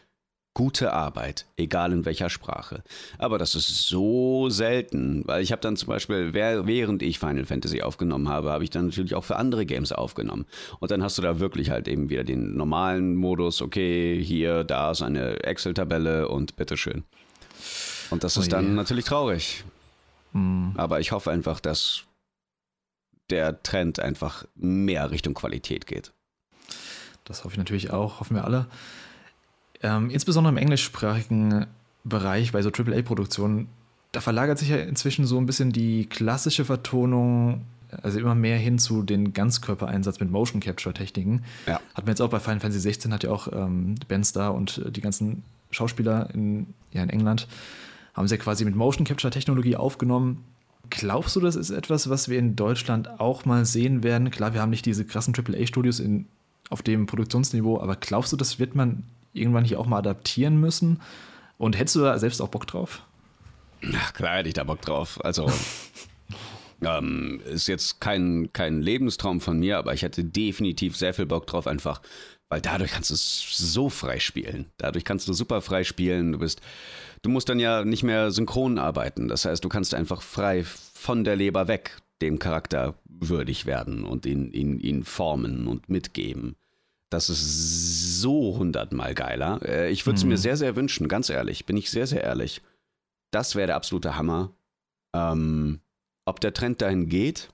gute Arbeit, egal in welcher Sprache. Aber das ist so selten, weil ich habe dann zum Beispiel, während ich Final Fantasy aufgenommen habe, habe ich dann natürlich auch für andere Games aufgenommen. Und dann hast du da wirklich halt eben wieder den normalen Modus, okay, hier, da ist eine Excel-Tabelle und bitteschön. Und das oh ist dann natürlich traurig. Mhm. Aber ich hoffe einfach, dass der Trend einfach mehr Richtung Qualität geht. Das hoffe ich natürlich auch, hoffen wir alle. Ähm, insbesondere im englischsprachigen Bereich bei so AAA-Produktionen, da verlagert sich ja inzwischen so ein bisschen die klassische Vertonung, also immer mehr hin zu den Ganzkörpereinsatz mit Motion Capture-Techniken. Ja. Hat man jetzt auch bei Final Fantasy 16 hat ja auch ähm, Ben Starr und die ganzen Schauspieler in, ja, in England haben sie ja quasi mit Motion Capture-Technologie aufgenommen. Glaubst du, das ist etwas, was wir in Deutschland auch mal sehen werden? Klar, wir haben nicht diese krassen AAA-Studios auf dem Produktionsniveau, aber glaubst du, das wird man irgendwann hier auch mal adaptieren müssen. Und hättest du da selbst auch Bock drauf? Ja, klar hätte ich da Bock drauf. Also ähm, ist jetzt kein, kein Lebenstraum von mir, aber ich hätte definitiv sehr viel Bock drauf, einfach, weil dadurch kannst du so frei spielen. Dadurch kannst du super frei spielen. Du bist, du musst dann ja nicht mehr synchron arbeiten. Das heißt, du kannst einfach frei von der Leber weg dem Charakter würdig werden und ihn, ihn, ihn formen und mitgeben. Das ist so hundertmal geiler. Äh, ich würde es mhm. mir sehr, sehr wünschen, ganz ehrlich. Bin ich sehr, sehr ehrlich. Das wäre der absolute Hammer. Ähm, ob der Trend dahin geht,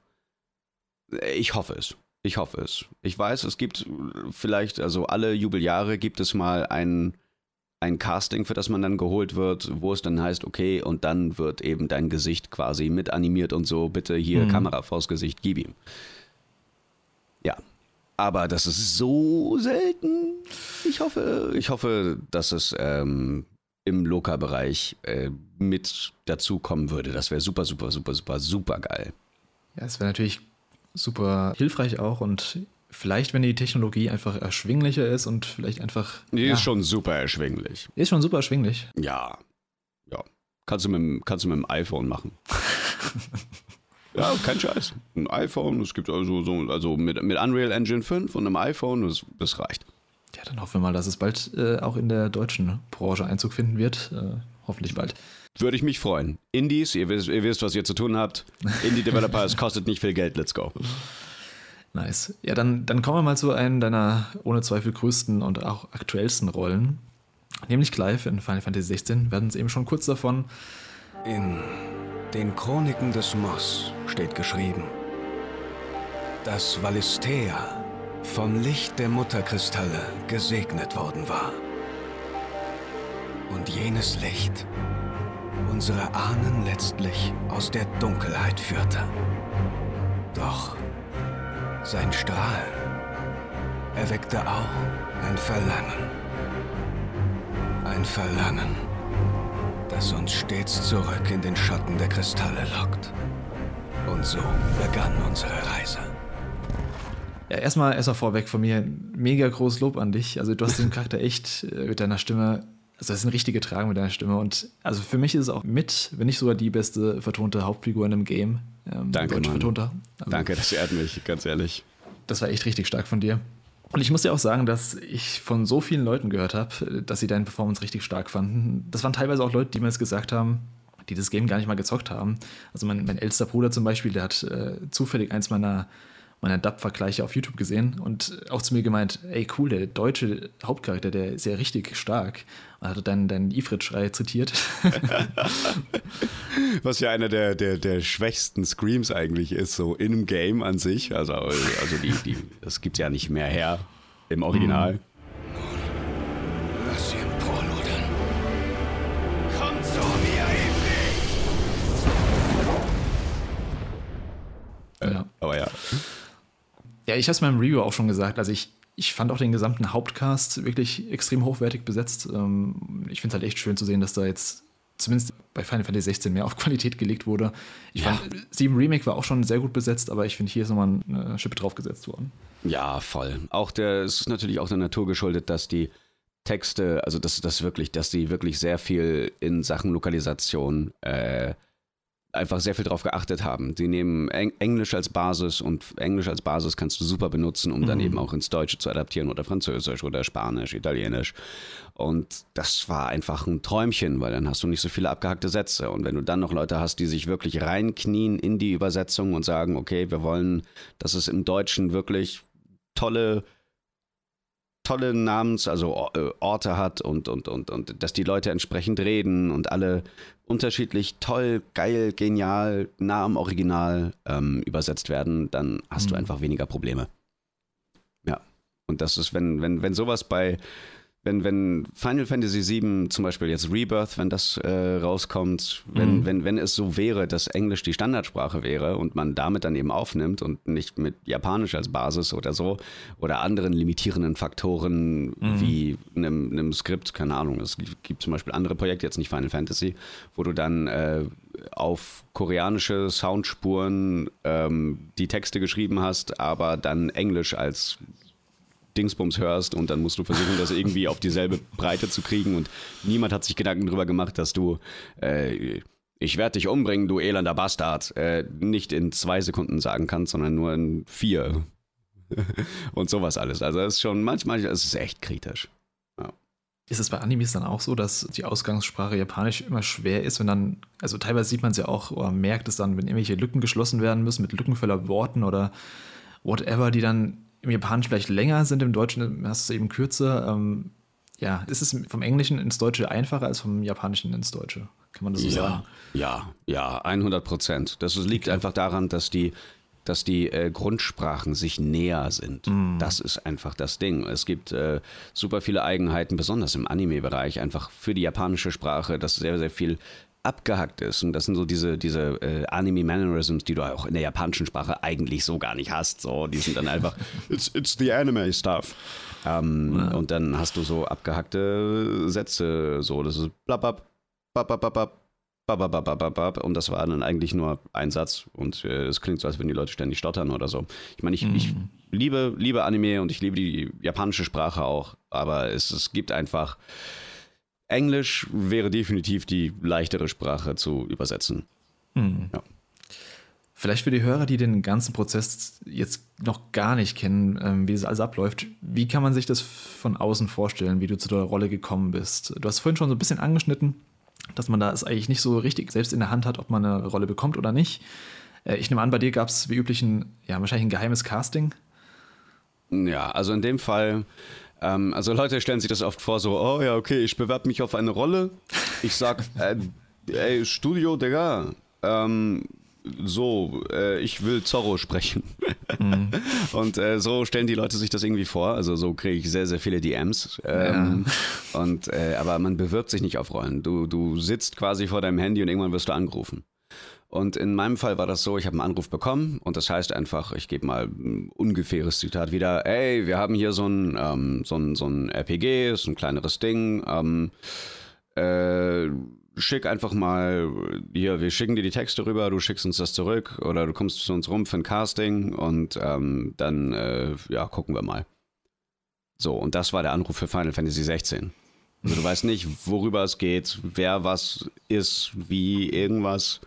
äh, ich hoffe es. Ich hoffe es. Ich weiß, es gibt vielleicht, also alle Jubeljahre gibt es mal ein, ein Casting, für das man dann geholt wird, wo es dann heißt, okay, und dann wird eben dein Gesicht quasi mit animiert und so, bitte hier mhm. Kamera vors Gesicht, gib ihm. Ja, aber das ist so selten. Ich hoffe, ich hoffe, dass es ähm, im Loka-Bereich äh, mit dazukommen würde. Das wäre super, super, super, super, super geil. Ja, es wäre natürlich super hilfreich auch und vielleicht, wenn die Technologie einfach erschwinglicher ist und vielleicht einfach. Die ja, ist schon super erschwinglich. Ist schon super erschwinglich. Ja. Ja. Kannst du mit, kannst du mit dem iPhone machen. Ja, kein Scheiß. Ein iPhone, es gibt also so, also mit, mit Unreal Engine 5 und einem iPhone, das, das reicht. Ja, dann hoffen wir mal, dass es bald äh, auch in der deutschen Branche Einzug finden wird. Äh, hoffentlich bald. Würde ich mich freuen. Indies, ihr wisst, ihr wisst, was ihr zu tun habt. Indie-Developer, es kostet nicht viel Geld, let's go. Nice. Ja, dann, dann kommen wir mal zu einem deiner ohne Zweifel größten und auch aktuellsten Rollen. Nämlich Clive in Final Fantasy XVI. Wir hatten es eben schon kurz davon. In den Chroniken des Moss steht geschrieben, dass Valistea vom Licht der Mutterkristalle gesegnet worden war. Und jenes Licht unsere Ahnen letztlich aus der Dunkelheit führte. Doch sein Strahl erweckte auch ein Verlangen. Ein Verlangen, das uns stets zurück in den Schatten der Kristalle lockt. Und so begann unsere Reise. Ja, erstmal, erstmal vorweg von mir, mega großes Lob an dich. Also du hast den Charakter echt äh, mit deiner Stimme, also das ist ein richtiger Tragen mit deiner Stimme. Und also für mich ist es auch mit, wenn nicht sogar die beste vertonte Hauptfigur in einem Game. Ähm, Danke, Deutsch vertonter. Also, Danke, das ehrt mich, ganz ehrlich. Das war echt richtig stark von dir. Und ich muss dir auch sagen, dass ich von so vielen Leuten gehört habe, dass sie deine Performance richtig stark fanden. Das waren teilweise auch Leute, die mir jetzt gesagt haben, die das Game gar nicht mal gezockt haben. Also mein, mein ältester Bruder zum Beispiel, der hat äh, zufällig eins meiner meiner Dub-Vergleiche auf YouTube gesehen und auch zu mir gemeint, ey cool, der deutsche Hauptcharakter, der ist ja richtig stark. Dann deinen Ifrit-Schrei zitiert. Was ja einer der, der, der schwächsten Screams eigentlich ist, so in einem Game an sich. Also, also die, die, das gibt ja nicht mehr her im Original. Mhm. Ifrit! Ja. Aber ja. Ja, ich habe es in meinem Review auch schon gesagt. Also ich, ich fand auch den gesamten Hauptcast wirklich extrem hochwertig besetzt. Ähm, ich finde es halt echt schön zu sehen, dass da jetzt zumindest bei Final Fantasy 16 mehr auf Qualität gelegt wurde. Ich ja. fand, Steam Remake war auch schon sehr gut besetzt, aber ich finde, hier ist nochmal eine Schippe draufgesetzt worden. Ja, voll. Auch der, es ist natürlich auch der Natur geschuldet, dass die Texte, also dass das wirklich, dass die wirklich sehr viel in Sachen Lokalisation äh, einfach sehr viel darauf geachtet haben. Die nehmen Eng Englisch als Basis und Englisch als Basis kannst du super benutzen, um mhm. dann eben auch ins Deutsche zu adaptieren oder Französisch oder Spanisch, Italienisch. Und das war einfach ein Träumchen, weil dann hast du nicht so viele abgehackte Sätze. Und wenn du dann noch Leute hast, die sich wirklich reinknien in die Übersetzung und sagen, okay, wir wollen, dass es im Deutschen wirklich tolle tolle Namens, also äh, Orte hat und, und, und, und dass die Leute entsprechend reden und alle unterschiedlich toll, geil, genial, nah am Original ähm, übersetzt werden, dann hast mhm. du einfach weniger Probleme. Ja. Und das ist, wenn, wenn, wenn sowas bei wenn, wenn Final Fantasy VII zum Beispiel jetzt Rebirth, wenn das äh, rauskommt, wenn, mhm. wenn, wenn es so wäre, dass Englisch die Standardsprache wäre und man damit dann eben aufnimmt und nicht mit Japanisch als Basis oder so oder anderen limitierenden Faktoren mhm. wie einem, einem Skript, keine Ahnung, es gibt zum Beispiel andere Projekte, jetzt nicht Final Fantasy, wo du dann äh, auf koreanische Soundspuren ähm, die Texte geschrieben hast, aber dann Englisch als Dingsbums hörst und dann musst du versuchen, das irgendwie auf dieselbe Breite zu kriegen und niemand hat sich Gedanken darüber gemacht, dass du äh, ich werde dich umbringen, du elender Bastard, äh, nicht in zwei Sekunden sagen kannst, sondern nur in vier. und sowas alles. Also es ist schon manchmal, es ist echt kritisch. Ist es bei Animes dann auch so, dass die Ausgangssprache Japanisch immer schwer ist, wenn dann, also teilweise sieht man es ja auch oder merkt es dann, wenn irgendwelche Lücken geschlossen werden müssen mit lückenvoller Worten oder whatever, die dann im Japanischen vielleicht länger sind, im Deutschen hast du es eben kürzer. Ähm, ja, ist es vom Englischen ins Deutsche einfacher als vom Japanischen ins Deutsche? Kann man das so ja, sagen? Ja, ja, 100 Prozent. Das liegt okay. einfach daran, dass die, dass die äh, Grundsprachen sich näher sind. Mm. Das ist einfach das Ding. Es gibt äh, super viele Eigenheiten, besonders im Anime-Bereich, einfach für die japanische Sprache, dass sehr, sehr viel abgehackt ist. Und das sind so diese, diese äh, Anime-Mannerisms, die du auch in der japanischen Sprache eigentlich so gar nicht hast. So, die sind dann einfach, it's, it's the anime stuff. Ähm, ja. Und dann hast du so abgehackte Sätze, so, das ist blabab, babababab, und das war dann eigentlich nur ein Satz und äh, es klingt so, als wenn die Leute ständig stottern oder so. Ich meine, ich, mhm. ich liebe, liebe Anime und ich liebe die japanische Sprache auch, aber es, es gibt einfach Englisch wäre definitiv die leichtere Sprache zu übersetzen. Hm. Ja. Vielleicht für die Hörer, die den ganzen Prozess jetzt noch gar nicht kennen, ähm, wie das alles abläuft, wie kann man sich das von außen vorstellen, wie du zu der Rolle gekommen bist? Du hast vorhin schon so ein bisschen angeschnitten, dass man da es eigentlich nicht so richtig selbst in der Hand hat, ob man eine Rolle bekommt oder nicht. Äh, ich nehme an, bei dir gab es wie üblich ein, ja, wahrscheinlich ein geheimes Casting. Ja, also in dem Fall ähm, also Leute stellen sich das oft vor, so, oh ja, okay, ich bewerbe mich auf eine Rolle. Ich sag, äh, ey, Studio, Digga, ähm, so, äh, ich will Zorro sprechen. Mhm. Und äh, so stellen die Leute sich das irgendwie vor. Also so kriege ich sehr, sehr viele DMs. Ähm, ja. Und äh, aber man bewirbt sich nicht auf Rollen. Du, du sitzt quasi vor deinem Handy und irgendwann wirst du angerufen. Und in meinem Fall war das so, ich habe einen Anruf bekommen und das heißt einfach, ich gebe mal ein ungefähres Zitat wieder, ey, wir haben hier so ein, ähm, so ein, so ein RPG, ist ein kleineres Ding, ähm, äh, schick einfach mal, hier, wir schicken dir die Texte rüber, du schickst uns das zurück oder du kommst zu uns rum für ein Casting und ähm, dann, äh, ja, gucken wir mal. So, und das war der Anruf für Final Fantasy 16. Also du weißt nicht, worüber es geht, wer was ist, wie, irgendwas.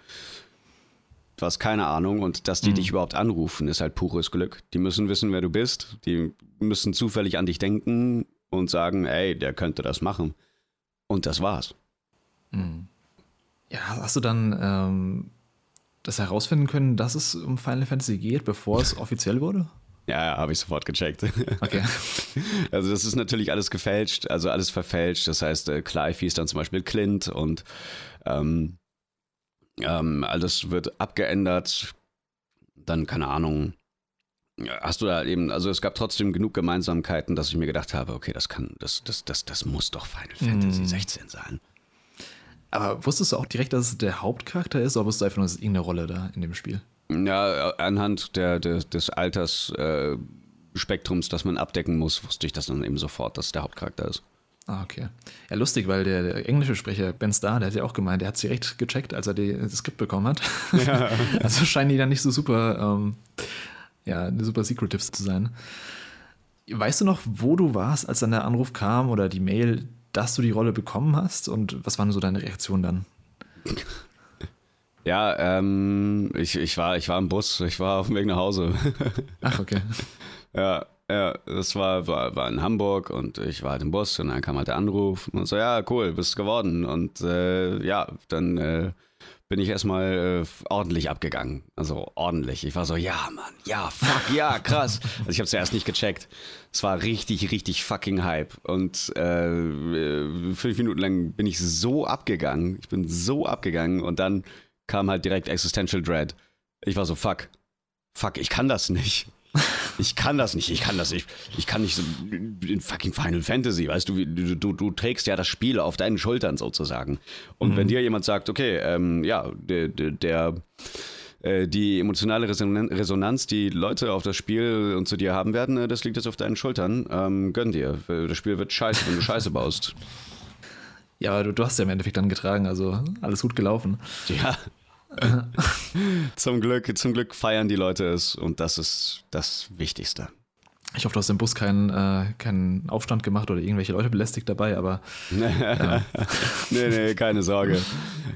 Hast keine Ahnung und dass die Mhm. dich überhaupt anrufen, ist halt pures Glück. Die müssen wissen, wer du bist. Die müssen zufällig an dich denken und sagen, ey, der könnte das machen. Und das war's. Ja, hast du dann ähm, das herausfinden können, dass es um Final Fantasy geht, bevor es offiziell wurde? Ja, ja, habe ich sofort gecheckt. Okay. Also das ist natürlich alles gefälscht, also alles verfälscht. Das heißt, äh, Clive hieß dann zum Beispiel Clint und ähm, ähm, alles wird abgeändert. Dann, keine Ahnung, hast du da eben, also es gab trotzdem genug Gemeinsamkeiten, dass ich mir gedacht habe, okay, das kann, das, das, das, das muss doch Final Fantasy 16 sein. Aber wusstest du auch direkt, dass es der Hauptcharakter ist, oder wusstest du einfach nur, es ist irgendeine Rolle da in dem Spiel? Ja, anhand der, der, des Altersspektrums, äh, das man abdecken muss, wusste ich das dann eben sofort, dass es der Hauptcharakter ist. Ah, okay. Ja, lustig, weil der, der englische Sprecher Ben Starr, der hat ja auch gemeint, der hat es direkt gecheckt, als er die, das Skript bekommen hat. also scheinen die dann nicht so super, ähm, ja, super secretive zu sein. Weißt du noch, wo du warst, als dann der Anruf kam oder die Mail, dass du die Rolle bekommen hast? Und was waren so deine Reaktionen dann? Ja, ähm, ich, ich, war, ich war im Bus, ich war auf dem Weg nach Hause. Ach, okay. ja, ja, das war, war, war in Hamburg und ich war halt im Bus und dann kam halt der Anruf und so, ja, cool, bist geworden. Und äh, ja, dann äh, bin ich erstmal äh, ordentlich abgegangen. Also ordentlich. Ich war so, ja, Mann, ja, fuck, ja, krass. Also ich habe zuerst nicht gecheckt. Es war richtig, richtig fucking Hype. Und äh, fünf Minuten lang bin ich so abgegangen. Ich bin so abgegangen und dann kam halt direkt Existential Dread. Ich war so, fuck, fuck, ich kann das nicht. Ich kann das nicht, ich kann das nicht. Ich kann nicht so in fucking Final Fantasy, weißt du, du, du, du trägst ja das Spiel auf deinen Schultern sozusagen. Und wenn dir jemand sagt, okay, ähm, ja, der, der, äh, die emotionale Resonan- Resonanz, die Leute auf das Spiel und zu dir haben werden, äh, das liegt jetzt auf deinen Schultern. Ähm, gönn dir. Äh, Das Spiel wird scheiße, wenn du Scheiße baust. Ja, aber du, du hast ja im Endeffekt dann getragen, also alles gut gelaufen. Ja. zum Glück, zum Glück feiern die Leute es und das ist das Wichtigste. Ich hoffe, du hast im Bus keinen, äh, keinen Aufstand gemacht oder irgendwelche Leute belästigt dabei, aber nee, nee, keine Sorge.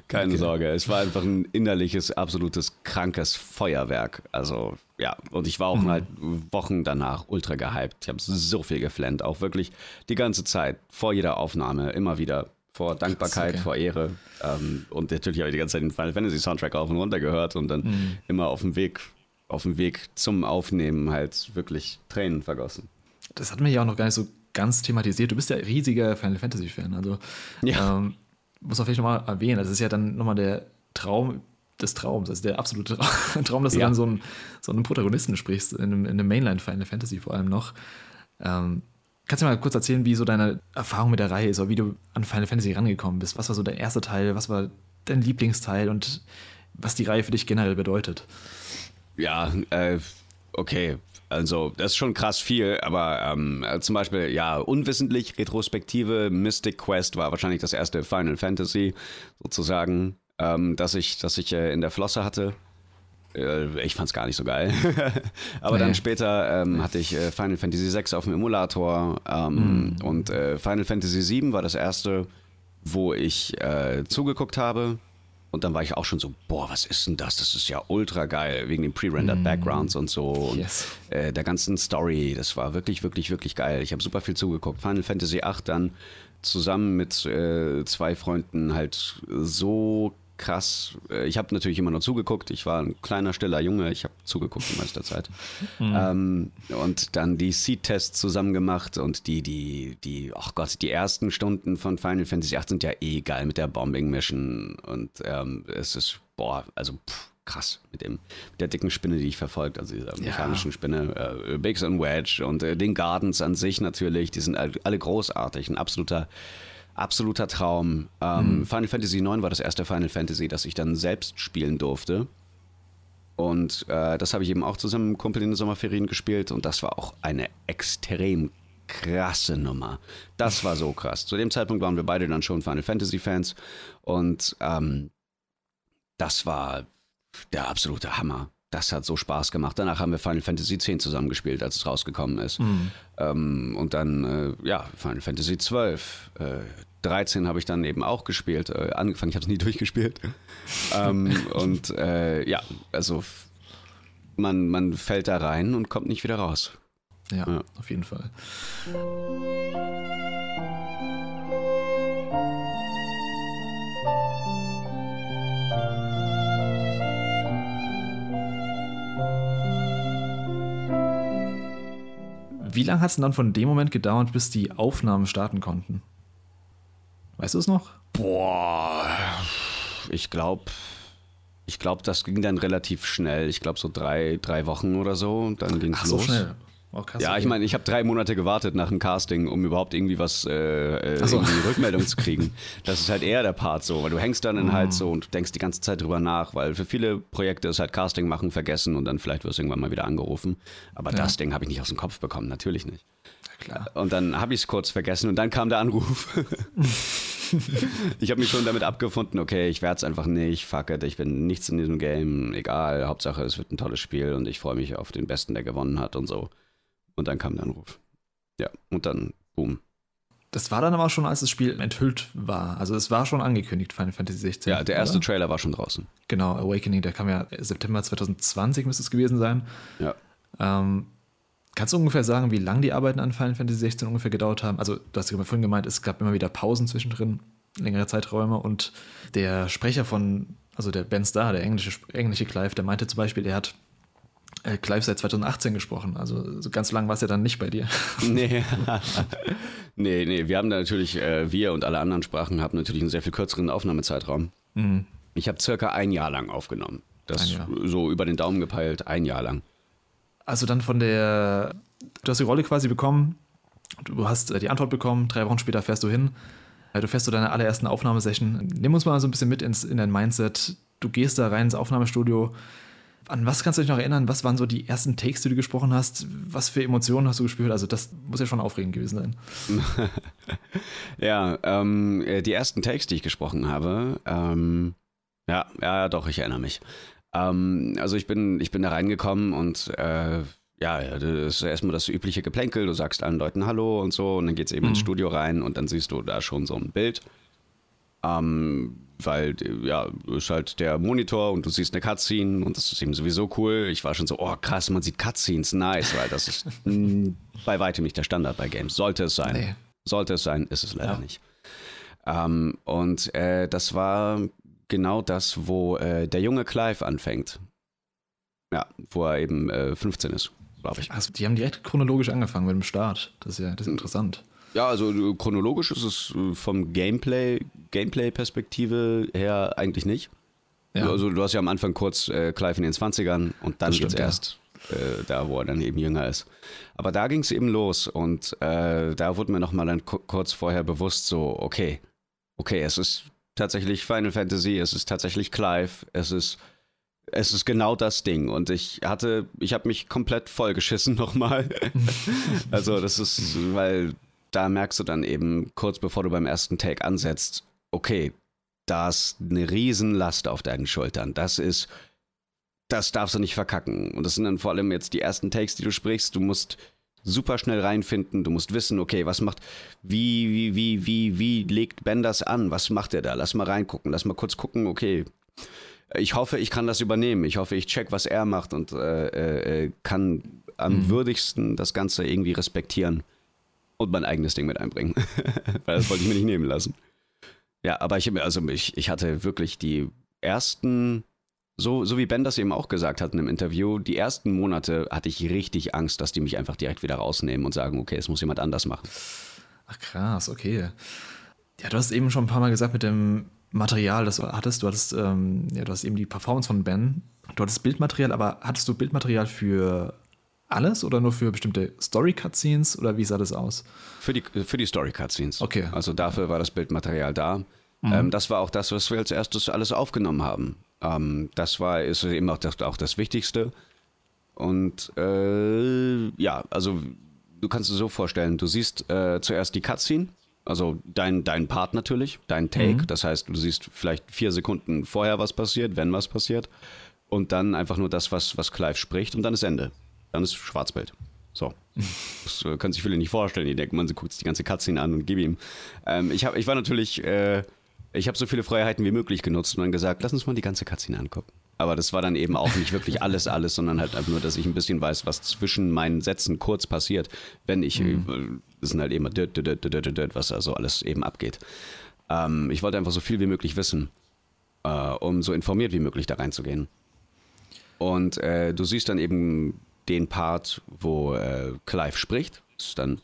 Keine Sorge. Es war einfach ein innerliches, absolutes, krankes Feuerwerk. Also, ja, und ich war auch halt Wochen danach ultra gehypt. Ich habe so viel geflennt, auch wirklich die ganze Zeit, vor jeder Aufnahme, immer wieder. Vor Dankbarkeit, okay. vor Ehre. Ähm, und natürlich habe ich die ganze Zeit den Final Fantasy Soundtrack auf und runter gehört und dann immer auf dem Weg, auf dem Weg zum Aufnehmen halt wirklich Tränen vergossen. das hatten wir ja auch noch gar nicht so ganz thematisiert. Du bist ja riesiger Final Fantasy-Fan, also Ja. ähm, muss man vielleicht nochmal erwähnen. Das ist ja dann nochmal der Traum des Traums, also der absolute Tra- Traum, dass du Ja. dann so einen, so einen Protagonisten sprichst, in einem, in einem Mainline Final Fantasy vor allem noch. Ähm, kannst du mal kurz erzählen, wie so deine Erfahrung mit der Reihe ist, oder wie du an Final Fantasy rangekommen bist? Was war so dein erster Teil, was war dein Lieblingsteil und was die Reihe für dich generell bedeutet? Ja, äh, okay. Also, das ist schon krass viel, aber ähm, äh, zum Beispiel, ja, unwissentlich, Retrospektive, Mystic Quest war wahrscheinlich das erste Final Fantasy, sozusagen, ähm, das ich, das ich äh, in der Flosse hatte. Äh, ich fand's gar nicht so geil. aber Nee. dann später ähm, hatte ich äh, Final Fantasy VI auf dem Emulator ähm, und äh, Final Fantasy VII war das erste, wo ich äh, zugeguckt habe. Und dann war ich auch schon so, boah, was ist denn das? Das ist ja ultra geil, wegen den pre-rendered Backgrounds und so. Und Yes. äh, der ganzen Story. Das war wirklich, wirklich, wirklich geil. Ich habe super viel zugeguckt. Final Fantasy VIII dann zusammen mit äh, zwei Freunden halt so krass. Äh, Ich habe natürlich immer nur zugeguckt. Ich war ein kleiner, stiller Junge. Ich habe zugeguckt die meiste Zeit. Ähm, und dann die Seed-Tests zusammen gemacht und die, die, die, ach Gott, die ersten Stunden von Final Fantasy VIII sind ja eh geil mit der Bombing-Mission. Und ähm, es ist, boah, also pff, krass mit dem, mit der dicken Spinne, die ich verfolgt, also dieser mechanischen Spinne, äh, Biggs und Wedge und äh, den Gardens an sich natürlich, die sind all- alle großartig, ein absoluter absoluter Traum. Ähm, Final Fantasy IX war das erste Final Fantasy, das ich dann selbst spielen durfte. Und äh, das habe ich eben auch zusammen mit einem Kumpel in den Sommerferien gespielt und das war auch eine extrem krasse Nummer. Das war so krass. Zu dem Zeitpunkt waren wir beide dann schon Final Fantasy Fans und ähm, das war der absolute Hammer. Das hat so Spaß gemacht. Danach haben wir Final Fantasy X zusammengespielt, als es rausgekommen ist. Ähm, und dann, äh, ja, Final Fantasy XII. Äh, 13 habe ich dann eben auch gespielt. Äh, angefangen, ich habe es nie durchgespielt. ähm, und äh, ja, also man, man fällt da rein und kommt nicht wieder raus. Ja, Ja. auf jeden Fall. Wie lange hat es denn dann von dem Moment gedauert, bis die Aufnahmen starten konnten? Weißt du es noch? Boah, ich glaube, ich glaube, das ging dann relativ schnell. Ich glaube so drei, drei Wochen oder so. Und dann ging es Ach, so los. schnell. Oh, Ja, ich meine, ich habe drei Monate gewartet nach dem Casting, um überhaupt irgendwie was, äh, äh, so. irgendwie Rückmeldung zu kriegen. Das ist halt eher der Part so, weil du hängst dann Mhm. halt so und denkst die ganze Zeit drüber nach, weil für viele Projekte ist halt Casting machen vergessen und dann vielleicht wirst du irgendwann mal wieder angerufen. Aber das Ding habe ich nicht aus dem Kopf bekommen, natürlich nicht. klar. Und dann habe ich es kurz vergessen und dann kam der Anruf. ich habe mich schon damit abgefunden, okay, ich werde es einfach nicht, fuck it, ich bin nichts in diesem Game, egal, Hauptsache es wird ein tolles Spiel und ich freue mich auf den Besten, der gewonnen hat und so. Und dann kam der Anruf. Ja, und dann, boom. Das war dann aber schon, als das Spiel enthüllt war. Also es war schon angekündigt, Final Fantasy 16. Ja, der erste oder? Trailer war schon draußen. Genau, Awakening, der kam ja September 2020 müsste es gewesen sein. Ja. Ähm, kannst du ungefähr sagen, wie lange die Arbeiten an Final Fantasy 16 ungefähr gedauert haben? Also, du hast ja vorhin gemeint, es gab immer wieder Pausen zwischendrin, längere Zeiträume und der Sprecher von, also der Ben Starr, der englische, englische Clive, der meinte zum Beispiel, er hat äh, Clive seit 2018 gesprochen. Also so ganz lang war es ja dann nicht bei dir. Nee. nee, nee, wir haben da natürlich, äh, wir und alle anderen Sprachen haben natürlich einen sehr viel kürzeren Aufnahmezeitraum. Ich habe circa ein Jahr lang aufgenommen. Das so über den Daumen gepeilt, ein Jahr lang. Also dann von der, du hast die Rolle quasi bekommen, du hast äh, die Antwort bekommen, drei Wochen später fährst du hin, äh, du fährst zu deiner allerersten Aufnahmesession. Nimm uns mal so ein bisschen mit ins, in dein Mindset. Du gehst da rein ins Aufnahmestudio. An was kannst du dich noch erinnern? Was waren so die ersten Takes, die du gesprochen hast? Was für Emotionen hast du gespürt? Also das muss ja schon aufregend gewesen sein. Ja, ähm, äh, die ersten Takes, die ich gesprochen habe, ähm, ja, ja, doch, ich erinnere mich. Ähm, also ich bin, ich bin da reingekommen und äh, ja, ja, das ist erstmal das übliche Geplänkel, du sagst allen Leuten Hallo und so und dann geht's eben ins Studio rein und dann siehst du da schon so ein Bild. Ähm, weil, ja, ist halt der Monitor und du siehst eine Cutscene und das ist eben sowieso cool. Ich war schon so, oh krass, man sieht Cutscenes, nice, weil das ist bei weitem nicht der Standard bei Games. Sollte es sein. Nee. Sollte es sein, ist es leider Ja. nicht. Ähm, und äh, das war genau das, wo äh, der junge Clive anfängt. Ja, wo er eben äh, 15 ist, glaube ich. Also die haben direkt chronologisch angefangen mit dem Start. Das ist ja das ist interessant. Ja, also äh, chronologisch ist es äh, vom Gameplay, Gameplay-Perspektive her eigentlich nicht. Ja. Also du hast ja am Anfang kurz äh, Clive in den 20ern und dann geht's stimmt, ja. erst äh, da, wo er dann eben jünger ist. Aber da ging es eben los und äh, da wurde mir nochmal dann ku- kurz vorher bewusst so, okay, okay, es ist tatsächlich Final Fantasy, es ist tatsächlich Clive, es ist es ist genau das Ding und ich hatte, ich habe mich komplett vollgeschissen nochmal. also das ist, weil da merkst du dann eben kurz bevor du beim ersten Take ansetzt, okay, da ist eine Riesenlast auf deinen Schultern. Das ist, das darfst du nicht verkacken. Und das sind dann vor allem jetzt die ersten Takes, die du sprichst. Du musst super schnell reinfinden. Du musst wissen, okay, was macht, wie, wie, wie, wie, wie legt Ben das an? Was macht er da? Lass mal reingucken. Lass mal kurz gucken, okay. Ich hoffe, ich kann das übernehmen. Ich hoffe, ich check, was er macht und äh, äh, kann am würdigsten das Ganze irgendwie respektieren und mein eigenes Ding mit einbringen. Weil das wollte ich mir nicht nehmen lassen. Ja, aber ich, also ich, ich hatte wirklich die ersten, so, so wie Ben das eben auch gesagt hat in einem Interview, die ersten Monate hatte ich richtig Angst, dass die mich einfach direkt wieder rausnehmen und sagen, okay, es muss jemand anders machen. Ach krass, okay. Ja, du hast eben schon ein paar Mal gesagt mit dem Material, das du hattest. Du hattest, ähm, ja, du hast eben die Performance von Ben. Du hattest Bildmaterial, aber hattest du Bildmaterial für alles oder nur für bestimmte Story-Cutscenes oder wie sah das aus? Für die, für die Story-Cutscenes. Okay. Also dafür war das Bildmaterial da. Mhm. Ähm, das war auch das, was wir als erstes alles aufgenommen haben. Ähm, das war ist eben auch das, auch das Wichtigste. Und äh, ja, also du kannst es so vorstellen, du siehst äh, zuerst die Cutscene, also dein, dein Part natürlich, dein Take. Das heißt, du siehst vielleicht vier Sekunden vorher, was passiert, wenn was passiert. Und dann einfach nur das, was, was Clive spricht und dann ist Ende. Dann ist Schwarzbild. So. Das äh, können sich viele nicht vorstellen. Die denken, man, sie guckt sich die ganze Cutscene an und gib ihm. Ähm, ich, hab, ich war natürlich, äh, ich habe so viele Freiheiten wie möglich genutzt und dann gesagt, lass uns mal die ganze Cutscene angucken. Aber das war dann eben auch nicht wirklich alles, alles, sondern halt einfach nur, dass ich ein bisschen weiß, was zwischen meinen Sätzen kurz passiert, wenn ich, äh, das sind halt eben was also alles eben abgeht. Ähm, ich wollte einfach so viel wie möglich wissen, äh, um so informiert wie möglich da reinzugehen. Und äh, du siehst dann eben den Part, wo äh, Clive spricht. Ist dann,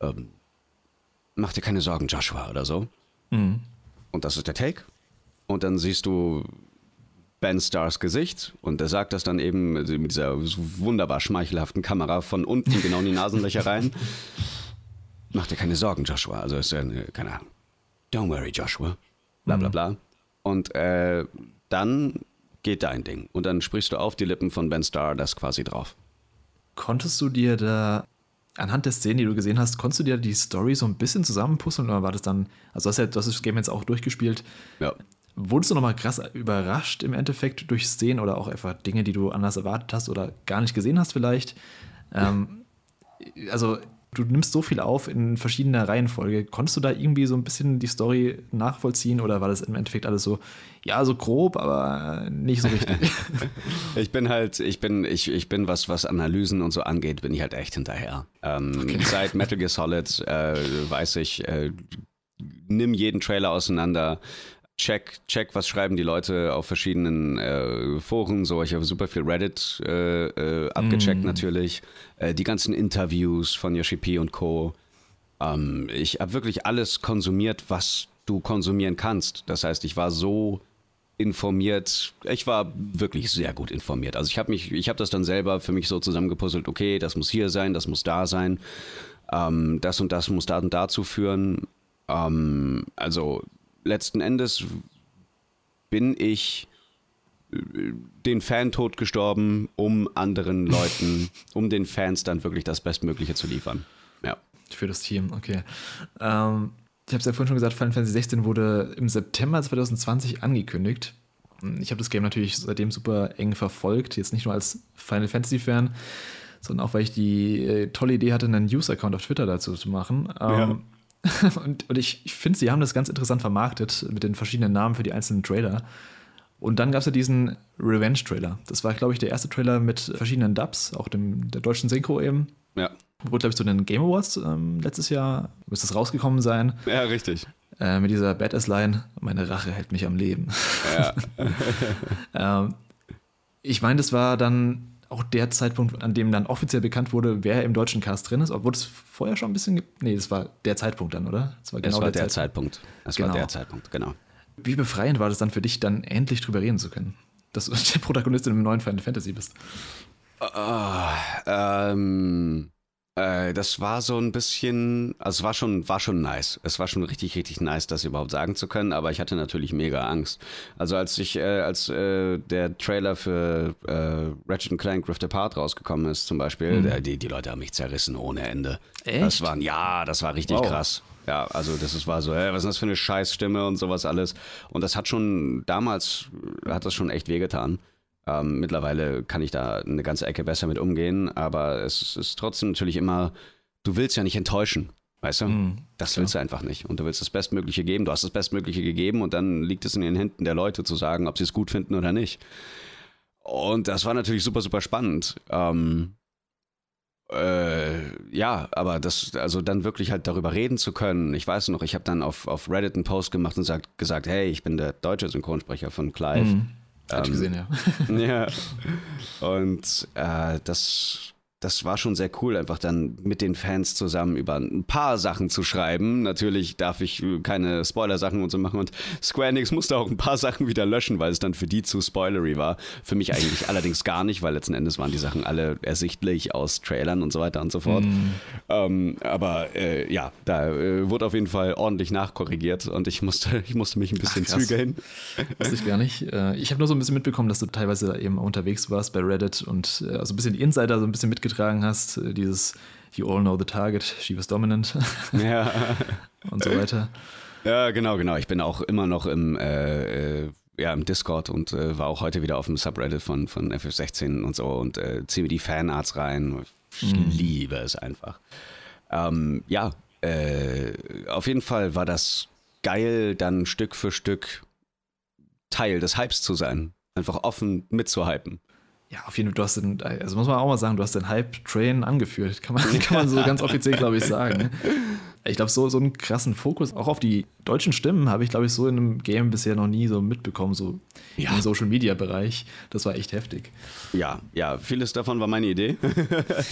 ähm, mach dir keine Sorgen, Joshua, oder so. Und das ist der Take. Und dann siehst du Ben Stars Gesicht und er sagt das dann eben mit dieser wunderbar schmeichelhaften Kamera von unten genau in die Nasenlöcher rein. Mach dir keine Sorgen, Joshua. Also ist ja, eine- keine Ahnung. Don't worry, Joshua. Bla bla bla. Und äh, dann geht dein Ding. Und dann sprichst du auf die Lippen von Ben Star das quasi drauf. Konntest du dir da, anhand der Szenen, die du gesehen hast, konntest du dir die Story so ein bisschen zusammenpuzzeln oder war das dann, also du hast ja du hast das Game jetzt auch durchgespielt, Ja. wurdest du nochmal krass überrascht im Endeffekt durch Szenen oder auch einfach Dinge, die du anders erwartet hast oder gar nicht gesehen hast vielleicht? Ähm, also du nimmst so viel auf in verschiedener Reihenfolge. Konntest du da irgendwie so ein bisschen die Story nachvollziehen oder war das im Endeffekt alles so, ja, so grob, aber nicht so richtig? Ich bin halt, ich bin, ich, ich bin, was, was Analysen und so angeht, bin ich halt echt hinterher. Ähm, Seit Metal Gear Solid äh, weiß ich, äh, nimm jeden Trailer auseinander, check, check, was schreiben die Leute auf verschiedenen äh, Foren. So, ich habe super viel Reddit äh, äh, abgecheckt natürlich. Äh, die ganzen Interviews von Yoshi P und Co. Ähm, ich habe wirklich alles konsumiert, was du konsumieren kannst. Das heißt, ich war so informiert. Ich war wirklich sehr gut informiert. Also ich habe mich, ich habe das dann selber für mich so zusammengepuzzelt. Okay, das muss hier sein, das muss da sein. Ähm, das und das muss da und dazu führen. Ähm, also letzten Endes bin ich äh, den Fan-Tod gestorben, um anderen Leuten, um den Fans dann wirklich das Bestmögliche zu liefern. Ja. Für das Team, okay. Ähm, ich habe es ja vorhin schon gesagt, Final Fantasy 16 wurde im September 2020 angekündigt. Ich habe das Game natürlich seitdem super eng verfolgt, jetzt nicht nur als Final Fantasy-Fan, sondern auch, weil ich die äh, tolle Idee hatte, einen News-Account auf Twitter dazu zu machen. Ähm, und, und ich, ich finde, sie haben das ganz interessant vermarktet mit den verschiedenen Namen für die einzelnen Trailer. Und dann gab es ja diesen Revenge-Trailer. Das war, glaube ich, der erste Trailer mit verschiedenen Dubs, auch dem der deutschen Synchro eben. Ja. Wurde, glaube ich, zu den Game Awards ähm, letztes Jahr, müsste es rausgekommen sein, Ja, richtig. äh, mit dieser Badass-Line, meine Rache hält mich am Leben. ähm, ich meine, das war dann auch der Zeitpunkt, an dem dann offiziell bekannt wurde, wer im deutschen Cast drin ist. Obwohl es vorher schon ein bisschen, nee, das war der Zeitpunkt dann, oder? Das war Das war der Zeitpunkt. Das Genau. war der Zeitpunkt, genau. Wie befreiend war das dann für dich, dann endlich drüber reden zu können? Dass du der Protagonist in einem neuen Final Fantasy bist. Ähm, äh, das war so ein bisschen, also es war schon, war schon nice. Es war schon richtig, richtig nice, das überhaupt sagen zu können, aber ich hatte natürlich mega Angst. Also als ich, äh, als äh, der Trailer für äh, Ratchet Clank Rift Apart rausgekommen ist, zum Beispiel, der, die, die Leute haben mich zerrissen ohne Ende. Echt? Das waren, ja, das war richtig Wow. krass. Ja, also das ist, war so, hä, was ist das für eine Scheißstimme und sowas alles. Und das hat schon, damals hat das schon echt wehgetan. Ähm, mittlerweile kann ich da eine ganze Ecke besser mit umgehen, aber es ist trotzdem natürlich immer, du willst ja nicht enttäuschen, weißt du? das willst du einfach nicht. Und du willst das Bestmögliche geben. Du hast das Bestmögliche gegeben und dann liegt es in den Händen der Leute zu sagen, ob sie es gut finden oder nicht. Und das war natürlich super, super spannend. Ähm, äh, ja, aber das, also dann wirklich halt darüber reden zu können. Ich weiß noch, ich habe dann auf, auf Reddit einen Post gemacht und sagt, gesagt, hey, ich bin der deutsche Synchronsprecher von Clive. Hatte ich gesehen, ja. Ja. Und äh, das, das war schon sehr cool, einfach dann mit den Fans zusammen über ein paar Sachen zu schreiben. Natürlich darf ich keine Spoiler-Sachen und so machen und Square Enix musste auch ein paar Sachen wieder löschen, weil es dann für die zu spoilery war. Für mich eigentlich allerdings gar nicht, weil letzten Endes waren die Sachen alle ersichtlich aus Trailern und so weiter und so fort. Mm. Ähm, aber äh, ja, da äh, wurde auf jeden Fall ordentlich nachkorrigiert und ich musste, ich musste mich ein bisschen Ach, zügeln. Wusste ich gar nicht. Äh, ich habe nur so ein bisschen mitbekommen, dass du teilweise eben unterwegs warst bei Reddit und äh, also ein bisschen Insider so ein bisschen mitgetragen getragen hast, äh, dieses You all know the target, she was dominant. Ja. und so weiter. Ja, genau, genau. Ich bin auch immer noch im, äh, äh, ja, im Discord und äh, war auch heute wieder auf dem Subreddit von, von FF16 und so und äh, ziehe mir die Fanarts rein. Ich mhm. liebe es einfach. Ähm, ja, äh, auf jeden Fall war das geil, dann Stück für Stück Teil des Hypes zu sein. Einfach offen mitzuhypen. Ja, auf jeden Fall, du hast den, also muss man auch mal sagen, du hast den Hype-Train angeführt. Kann man, kann man so ganz offiziell, glaube ich, sagen. Ne? Ich glaube, so, so einen krassen Fokus auch auf die deutschen Stimmen habe ich, glaube ich, so in einem Game bisher noch nie so mitbekommen, so ja. im Social-Media-Bereich. Das war echt heftig. Ja, ja, vieles davon war meine Idee.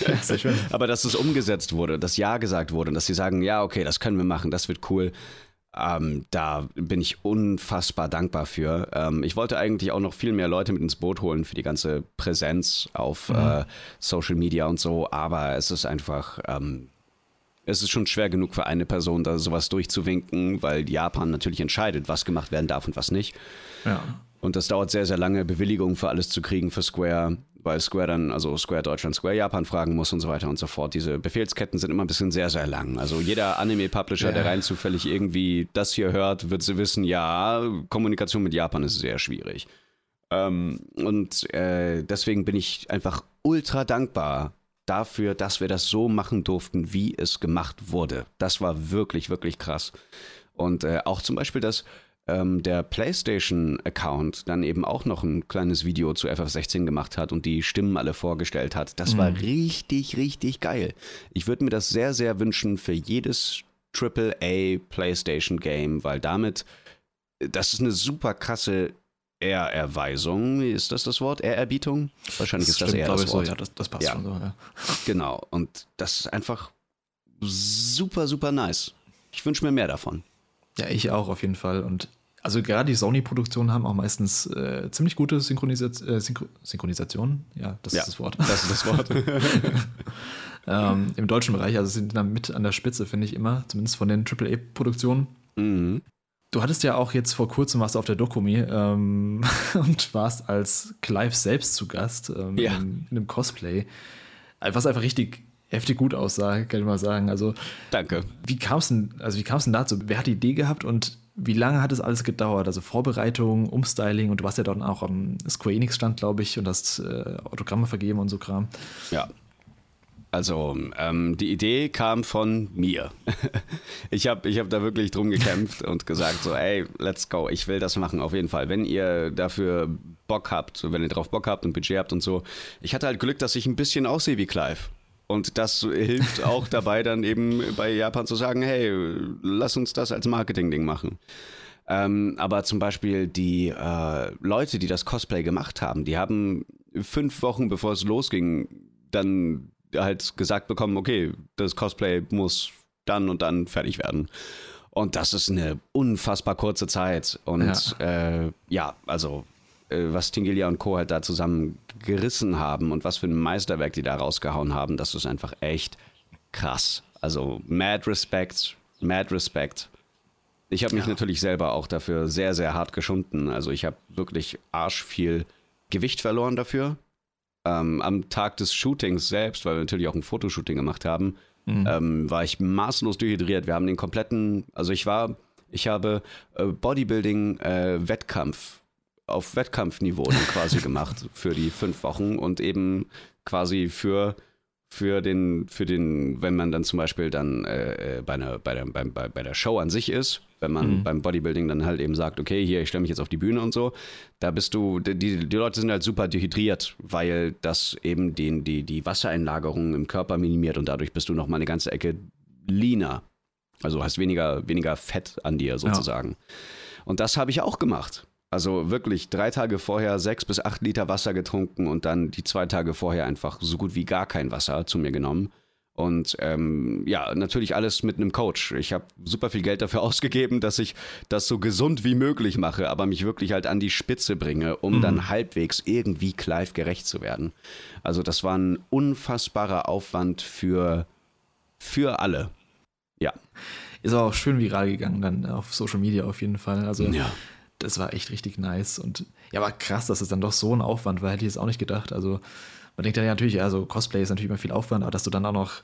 ja, sehr schön. Aber dass es umgesetzt wurde, dass Ja gesagt wurde, dass sie sagen, ja, okay, das können wir machen, das wird cool. Ähm, da bin ich unfassbar dankbar für. Ähm, ich wollte eigentlich auch noch viel mehr Leute mit ins Boot holen für die ganze Präsenz auf mhm. äh, Social Media und so, aber es ist einfach, ähm, es ist schon schwer genug für eine Person, da sowas durchzuwinken, weil Japan natürlich entscheidet, was gemacht werden darf und was nicht. Ja. Und das dauert sehr, sehr lange, Bewilligung für alles zu kriegen für Square weil Square dann, also Square Deutschland, Square Japan fragen muss und so weiter und so fort. Diese Befehlsketten sind immer ein bisschen sehr, sehr lang. Also jeder Anime-Publisher, ja. der rein zufällig irgendwie das hier hört, wird sie wissen, ja, Kommunikation mit Japan ist sehr schwierig. Ähm, und äh, deswegen bin ich einfach ultra dankbar dafür, dass wir das so machen durften, wie es gemacht wurde. Das war wirklich, wirklich krass. Und äh, auch zum Beispiel das ähm, der PlayStation-Account dann eben auch noch ein kleines Video zu FF16 gemacht hat und die Stimmen alle vorgestellt hat. Das mhm. war richtig, richtig geil. Ich würde mir das sehr, sehr wünschen für jedes AAA PlayStation-Game, weil damit, das ist eine super krasse Ehrerweisung, ist das das Wort? Ehrerbietung? Wahrscheinlich das ist das eher das Wort. So, ja, das, das passt ja. schon so, ja. Genau, und das ist einfach super, super nice. Ich wünsche mir mehr davon. Ja, ich auch auf jeden Fall. Und also gerade die Sony-Produktionen haben auch meistens äh, ziemlich gute Synchronisa äh, Synchro Synchronisation. Ja, das ja, ist das Wort. Das ist das Wort. ähm, Im deutschen Bereich, also sind da mit an der Spitze, finde ich immer, zumindest von den AAA-Produktionen. Mhm. Du hattest ja auch jetzt vor kurzem was auf der Dokumi ähm, und warst als Clive selbst zu Gast ähm, ja. in, in einem Cosplay. Was einfach richtig heftig gut aussah, kann ich mal sagen. Also, Danke. Wie kam es denn, also denn dazu? Wer hat die Idee gehabt und wie lange hat es alles gedauert? Also Vorbereitung, Umstyling und du warst ja dort auch am Square Enix Stand, glaube ich, und hast äh, Autogramme vergeben und so Kram. Ja. Also ähm, die Idee kam von mir. ich habe ich hab da wirklich drum gekämpft und gesagt so, ey, let's go, ich will das machen auf jeden Fall. Wenn ihr dafür Bock habt, wenn ihr drauf Bock habt und Budget habt und so. Ich hatte halt Glück, dass ich ein bisschen aussehe wie Clive. Und das hilft auch dabei, dann eben bei Japan zu sagen, hey, lass uns das als Marketing-Ding machen. Ähm, aber zum Beispiel die äh, Leute, die das Cosplay gemacht haben, die haben fünf Wochen bevor es losging, dann halt gesagt bekommen, okay, das Cosplay muss dann und dann fertig werden. Und das ist eine unfassbar kurze Zeit. Und ja, äh, ja also was Tingelia und Co. halt da zusammen gerissen haben und was für ein Meisterwerk die da rausgehauen haben, das ist einfach echt krass. Also mad respect, mad respect. Ich habe mich ja. natürlich selber auch dafür sehr, sehr hart geschunden. Also ich habe wirklich arsch viel Gewicht verloren dafür. Ähm, am Tag des Shootings selbst, weil wir natürlich auch ein Fotoshooting gemacht haben, mhm. ähm, war ich maßlos dehydriert. Wir haben den kompletten, also ich war, ich habe äh, Bodybuilding-Wettkampf äh, auf Wettkampfniveau dann quasi gemacht für die fünf Wochen und eben quasi für für den, für den, wenn man dann zum Beispiel dann äh, bei, einer, bei, der, bei, bei der Show an sich ist, wenn man mhm. beim Bodybuilding dann halt eben sagt, okay, hier, ich stelle mich jetzt auf die Bühne und so, da bist du, die, die Leute sind halt super dehydriert, weil das eben den, die, die Wassereinlagerung im Körper minimiert und dadurch bist du noch mal eine ganze Ecke leaner. Also hast weniger, weniger Fett an dir sozusagen. Ja. Und das habe ich auch gemacht. Also wirklich drei Tage vorher sechs bis acht Liter Wasser getrunken und dann die zwei Tage vorher einfach so gut wie gar kein Wasser zu mir genommen. Und ähm, ja, natürlich alles mit einem Coach. Ich habe super viel Geld dafür ausgegeben, dass ich das so gesund wie möglich mache, aber mich wirklich halt an die Spitze bringe, um mhm. dann halbwegs irgendwie Clive gerecht zu werden. Also das war ein unfassbarer Aufwand für, für alle. Ja. Ist aber auch schön viral gegangen dann auf Social Media auf jeden Fall. Also ja. Das war echt richtig nice. Und ja, aber krass, dass es dann doch so ein Aufwand war, hätte ich jetzt auch nicht gedacht. Also man denkt ja natürlich, also Cosplay ist natürlich immer viel Aufwand, aber dass du dann auch noch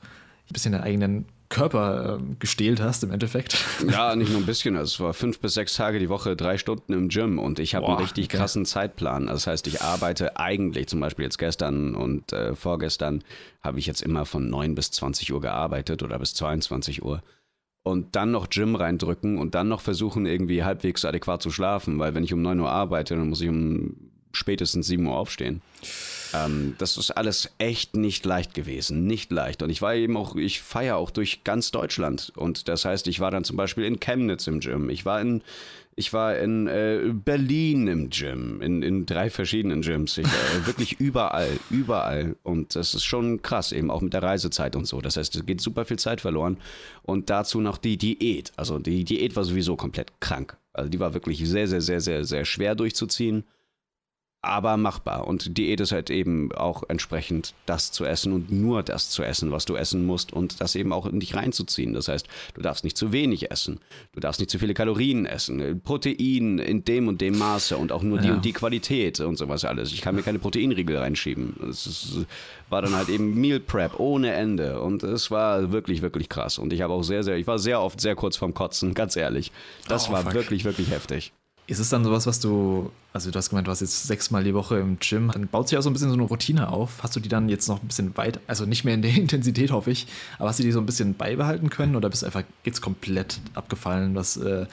ein bisschen deinen eigenen Körper äh, gestählt hast im Endeffekt. Ja, nicht nur ein bisschen. Also es war fünf bis sechs Tage die Woche, drei Stunden im Gym und ich habe einen richtig krassen Zeitplan. Also das heißt, ich arbeite eigentlich, zum Beispiel jetzt gestern und äh, vorgestern, habe ich jetzt immer von 9 bis 20 Uhr gearbeitet oder bis 22 Uhr. Und dann noch Gym reindrücken und dann noch versuchen, irgendwie halbwegs adäquat zu schlafen, weil wenn ich um 9 Uhr arbeite, dann muss ich um spätestens 7 Uhr aufstehen. Ähm, das ist alles echt nicht leicht gewesen, nicht leicht. Und ich war eben auch, ich feiere auch durch ganz Deutschland. Und das heißt, ich war dann zum Beispiel in Chemnitz im Gym, ich war in ich war in äh, Berlin im Gym, in, in drei verschiedenen Gyms. Ich, äh, wirklich überall, überall. Und das ist schon krass, eben auch mit der Reisezeit und so. Das heißt, es geht super viel Zeit verloren. Und dazu noch die Diät. Also die Diät war sowieso komplett krank. Also die war wirklich sehr, sehr, sehr, sehr, sehr schwer durchzuziehen aber machbar. Und Diät ist halt eben auch entsprechend das zu essen und nur das zu essen, was du essen musst und das eben auch in dich reinzuziehen. Das heißt, du darfst nicht zu wenig essen, du darfst nicht zu viele Kalorien essen, Protein in dem und dem Maße und auch nur die ja. und die Qualität und sowas alles. Ich kann mir keine Proteinriegel reinschieben. Es war dann halt eben Meal Prep ohne Ende und es war wirklich, wirklich krass. Und ich habe auch sehr, sehr, ich war sehr oft sehr kurz vorm Kotzen, ganz ehrlich. Das oh, war fuck. wirklich, wirklich heftig. Ist es dann sowas, was du, also du hast gemeint, du warst jetzt sechsmal die Woche im Gym, dann baut sich auch so ein bisschen so eine Routine auf. Hast du die dann jetzt noch ein bisschen weit, also nicht mehr in der Intensität, hoffe ich, aber hast du die so ein bisschen beibehalten können oder bist du einfach jetzt komplett abgefallen, was äh,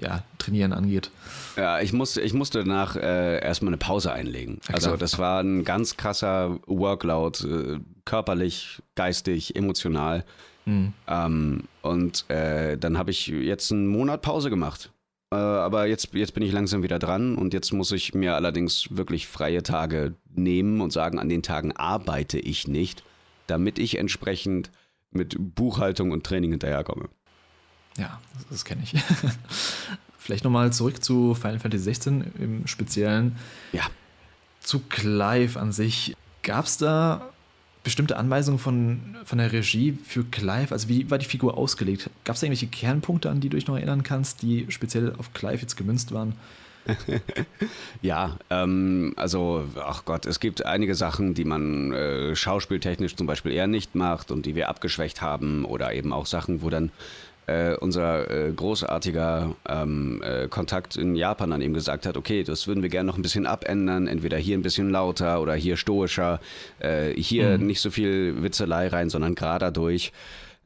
ja, Trainieren angeht? Ja, ich musste, ich musste danach äh, erstmal eine Pause einlegen. Ja, also das war ein ganz krasser Workload, äh, körperlich, geistig, emotional. Mhm. Ähm, und äh, dann habe ich jetzt einen Monat Pause gemacht. Äh, aber jetzt, jetzt bin ich langsam wieder dran und jetzt muss ich mir allerdings wirklich freie Tage nehmen und sagen, an den Tagen arbeite ich nicht, damit ich entsprechend mit Buchhaltung und Training hinterherkomme. Ja, das, das kenne ich. Vielleicht nochmal zurück zu Final Fantasy 16 im Speziellen. Ja. Zu Clive an sich. Gab es da bestimmte Anweisungen von, von der Regie für Clive? Also wie war die Figur ausgelegt? Gab es irgendwelche Kernpunkte, an die du dich noch erinnern kannst, die speziell auf Clive jetzt gemünzt waren? ja, ähm, also, ach Gott, es gibt einige Sachen, die man äh, schauspieltechnisch zum Beispiel eher nicht macht und die wir abgeschwächt haben oder eben auch Sachen, wo dann äh, unser äh, großartiger ähm, äh, Kontakt in Japan dann eben gesagt hat, okay, das würden wir gerne noch ein bisschen abändern, entweder hier ein bisschen lauter oder hier stoischer, äh, hier mhm. nicht so viel Witzelei rein, sondern gerade durch.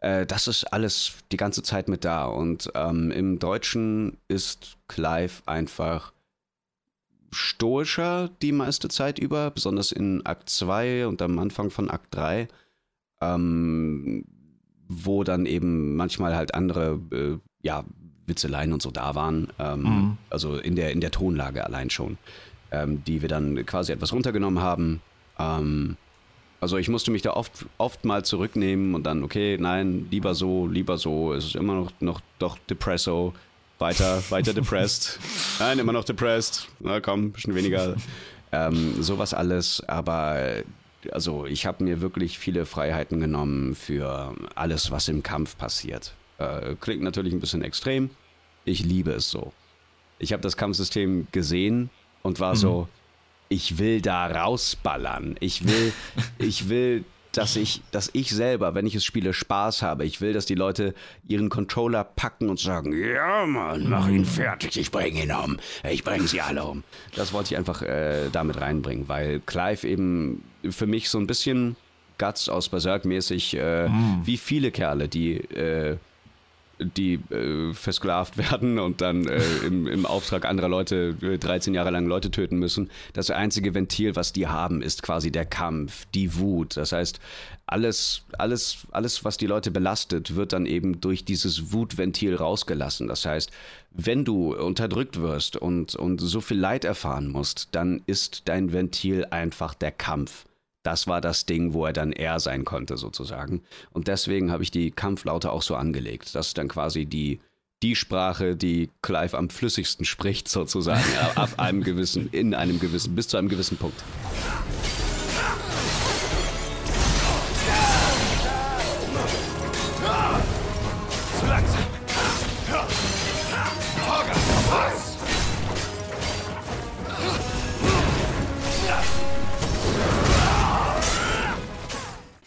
Äh, das ist alles die ganze Zeit mit da. Und ähm, im Deutschen ist Clive einfach stoischer die meiste Zeit über, besonders in Akt 2 und am Anfang von Akt 3. Ähm, wo dann eben manchmal halt andere, äh, ja, Witzeleien und so da waren. Ähm, mhm. Also in der, in der Tonlage allein schon. Ähm, die wir dann quasi etwas runtergenommen haben. Ähm, also ich musste mich da oft, oft mal zurücknehmen und dann, okay, nein, lieber so, lieber so. Es ist immer noch, noch doch Depresso. Weiter, weiter depressed. Nein, immer noch depressed. Na komm, ein bisschen weniger. Ähm, sowas alles, aber also ich habe mir wirklich viele Freiheiten genommen für alles, was im Kampf passiert. Äh, klingt natürlich ein bisschen extrem. Ich liebe es so. Ich habe das Kampfsystem gesehen und war mhm. so, ich will da rausballern. Ich will, ich will dass ich, dass ich selber, wenn ich es spiele, Spaß habe. Ich will, dass die Leute ihren Controller packen und sagen, ja Mann, mach ihn fertig, ich bringe ihn um. Ich bringe sie alle um. Das wollte ich einfach äh, damit reinbringen, weil Clive eben für mich so ein bisschen Guts aus Berserk mäßig, äh, mm. wie viele Kerle, die äh, die äh, versklavt werden und dann äh, im, im Auftrag anderer Leute 13 Jahre lang Leute töten müssen. Das einzige Ventil, was die haben, ist quasi der Kampf, die Wut. Das heißt, alles, alles, alles, was die Leute belastet, wird dann eben durch dieses Wutventil rausgelassen. Das heißt, wenn du unterdrückt wirst und, und so viel Leid erfahren musst, dann ist dein Ventil einfach der Kampf. Das war das Ding, wo er dann er sein konnte, sozusagen. Und deswegen habe ich die Kampflaute auch so angelegt. Das ist dann quasi die, die Sprache, die Clive am flüssigsten spricht, sozusagen, ab einem gewissen, in einem gewissen, bis zu einem gewissen Punkt.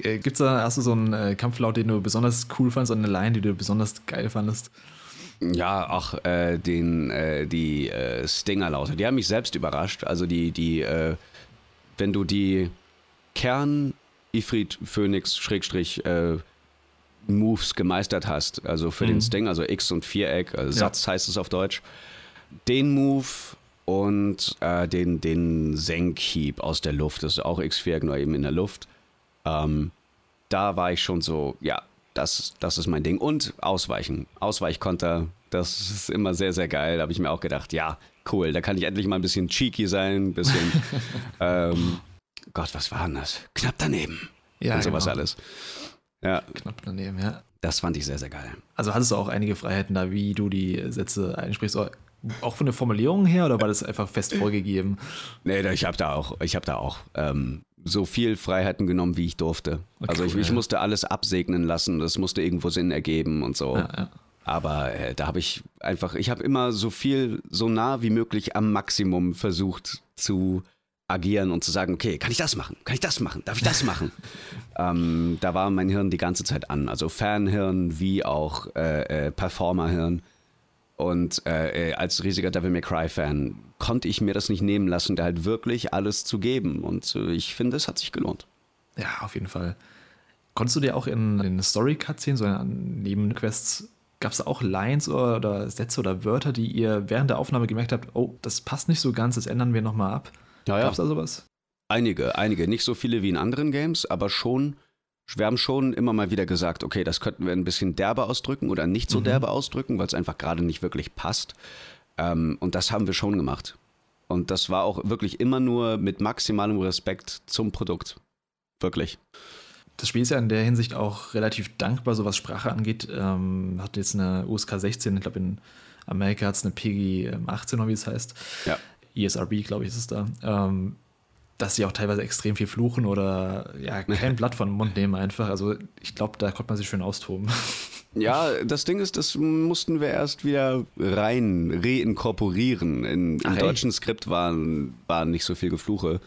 Äh, gibt's da, hast du so einen äh, Kampflaut, den du besonders cool fandest und eine Line, die du besonders geil fandest? Ja, auch äh, den, äh, die äh, Stinger-Laute, die haben mich selbst überrascht. Also die, die, äh, wenn du die Kern Ifrit Phoenix Schrägstrich äh, Moves gemeistert hast, also für Mhm. den Sting, also X und Viereck, also Ja. Satz heißt es auf Deutsch, den Move und äh, den, den Senkhieb aus der Luft, das ist auch X-Viereck, nur eben in der Luft. Ähm, da war ich schon so, ja, das, das ist mein Ding. Und Ausweichen, Ausweichkonter, das ist immer sehr, sehr geil. Da habe ich mir auch gedacht, ja, cool, da kann ich endlich mal ein bisschen cheeky sein, ein bisschen, ähm, Gott, was war denn das? Knapp daneben. Ja, und sowas genau. alles. Ja, Knapp daneben, ja. das fand ich sehr, sehr geil. Also hattest du auch einige Freiheiten da, wie du die Sätze einsprichst, auch- von der Formulierung her oder war das einfach fest vorgegeben? Nee, ich habe da auch, ich habe da auch ähm, so viel Freiheiten genommen, wie ich durfte. Okay, also ich, ich musste alles absegnen lassen, das musste irgendwo Sinn ergeben und so. Ja, ja. Aber äh, da habe ich einfach, ich habe immer so viel, so nah wie möglich am Maximum versucht zu agieren und zu sagen, okay, kann ich das machen? Kann ich das machen? Darf ich das machen? ähm, da war mein Hirn die ganze Zeit an. Also Fanhirn wie auch äh, äh, Performerhirn. Und äh, äh, als riesiger Devil May Cry-Fan konnte ich mir das nicht nehmen lassen, da halt wirklich alles zu geben. Und äh, ich finde, es hat sich gelohnt. Ja, auf jeden Fall. Konntest du dir auch in den Story-Cutscenes, so in Nebenquests, gab es da auch Lines oder, oder Sätze oder Wörter, die ihr während der Aufnahme gemerkt habt, oh, das passt nicht so ganz, das ändern wir nochmal ab? Ja, ja. Gab es da sowas? Einige, einige. Nicht so viele wie in anderen Games, aber schon. Wir haben schon immer mal wieder gesagt, okay, das könnten wir ein bisschen derber ausdrücken oder nicht so derbe ausdrücken, weil es einfach gerade nicht wirklich passt. Ähm, und das haben wir schon gemacht. Und das war auch wirklich immer nur mit maximalem Respekt zum Produkt. Wirklich. Das Spiel ist ja in der Hinsicht auch relativ dankbar, so was Sprache angeht. Ähm, hat jetzt eine USK 16, ich glaube in Amerika hat es eine PG 18 oder wie es heißt. Ja. ESRB, glaube ich, ist es da. Ähm, dass sie auch teilweise extrem viel fluchen oder ja, kein Blatt von den Mund nehmen einfach. Also ich glaube, da konnte man sich schön austoben. Ja, das Ding ist, das mussten wir erst wieder rein reinkorporieren. In, Im Ach, ey. deutschen Skript waren, waren nicht so viel Gefluche.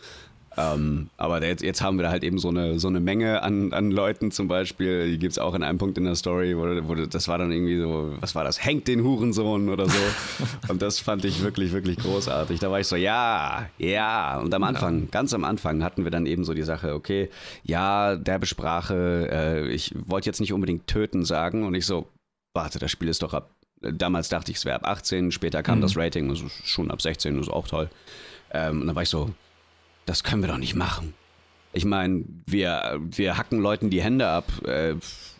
Ähm, aber jetzt, jetzt haben wir da halt eben so eine, so eine Menge an, an Leuten zum Beispiel. Die gibt es auch in einem Punkt in der Story, wo, wo das war dann irgendwie so, was war das? Hängt den Hurensohn oder so. Und das fand ich wirklich, wirklich großartig. Da war ich so, ja, ja. Und am Anfang, ganz am Anfang hatten wir dann eben so die Sache, okay, ja, derbe Sprache, äh, ich wollte jetzt nicht unbedingt töten sagen. Und ich so, warte, das Spiel ist doch ab. Damals dachte ich, es wäre ab 18, später kam Mhm. das Rating, also schon ab 16, das ist auch toll. Ähm, und dann war ich so, das können wir doch nicht machen. Ich meine, wir, wir hacken Leuten die Hände ab. Äh,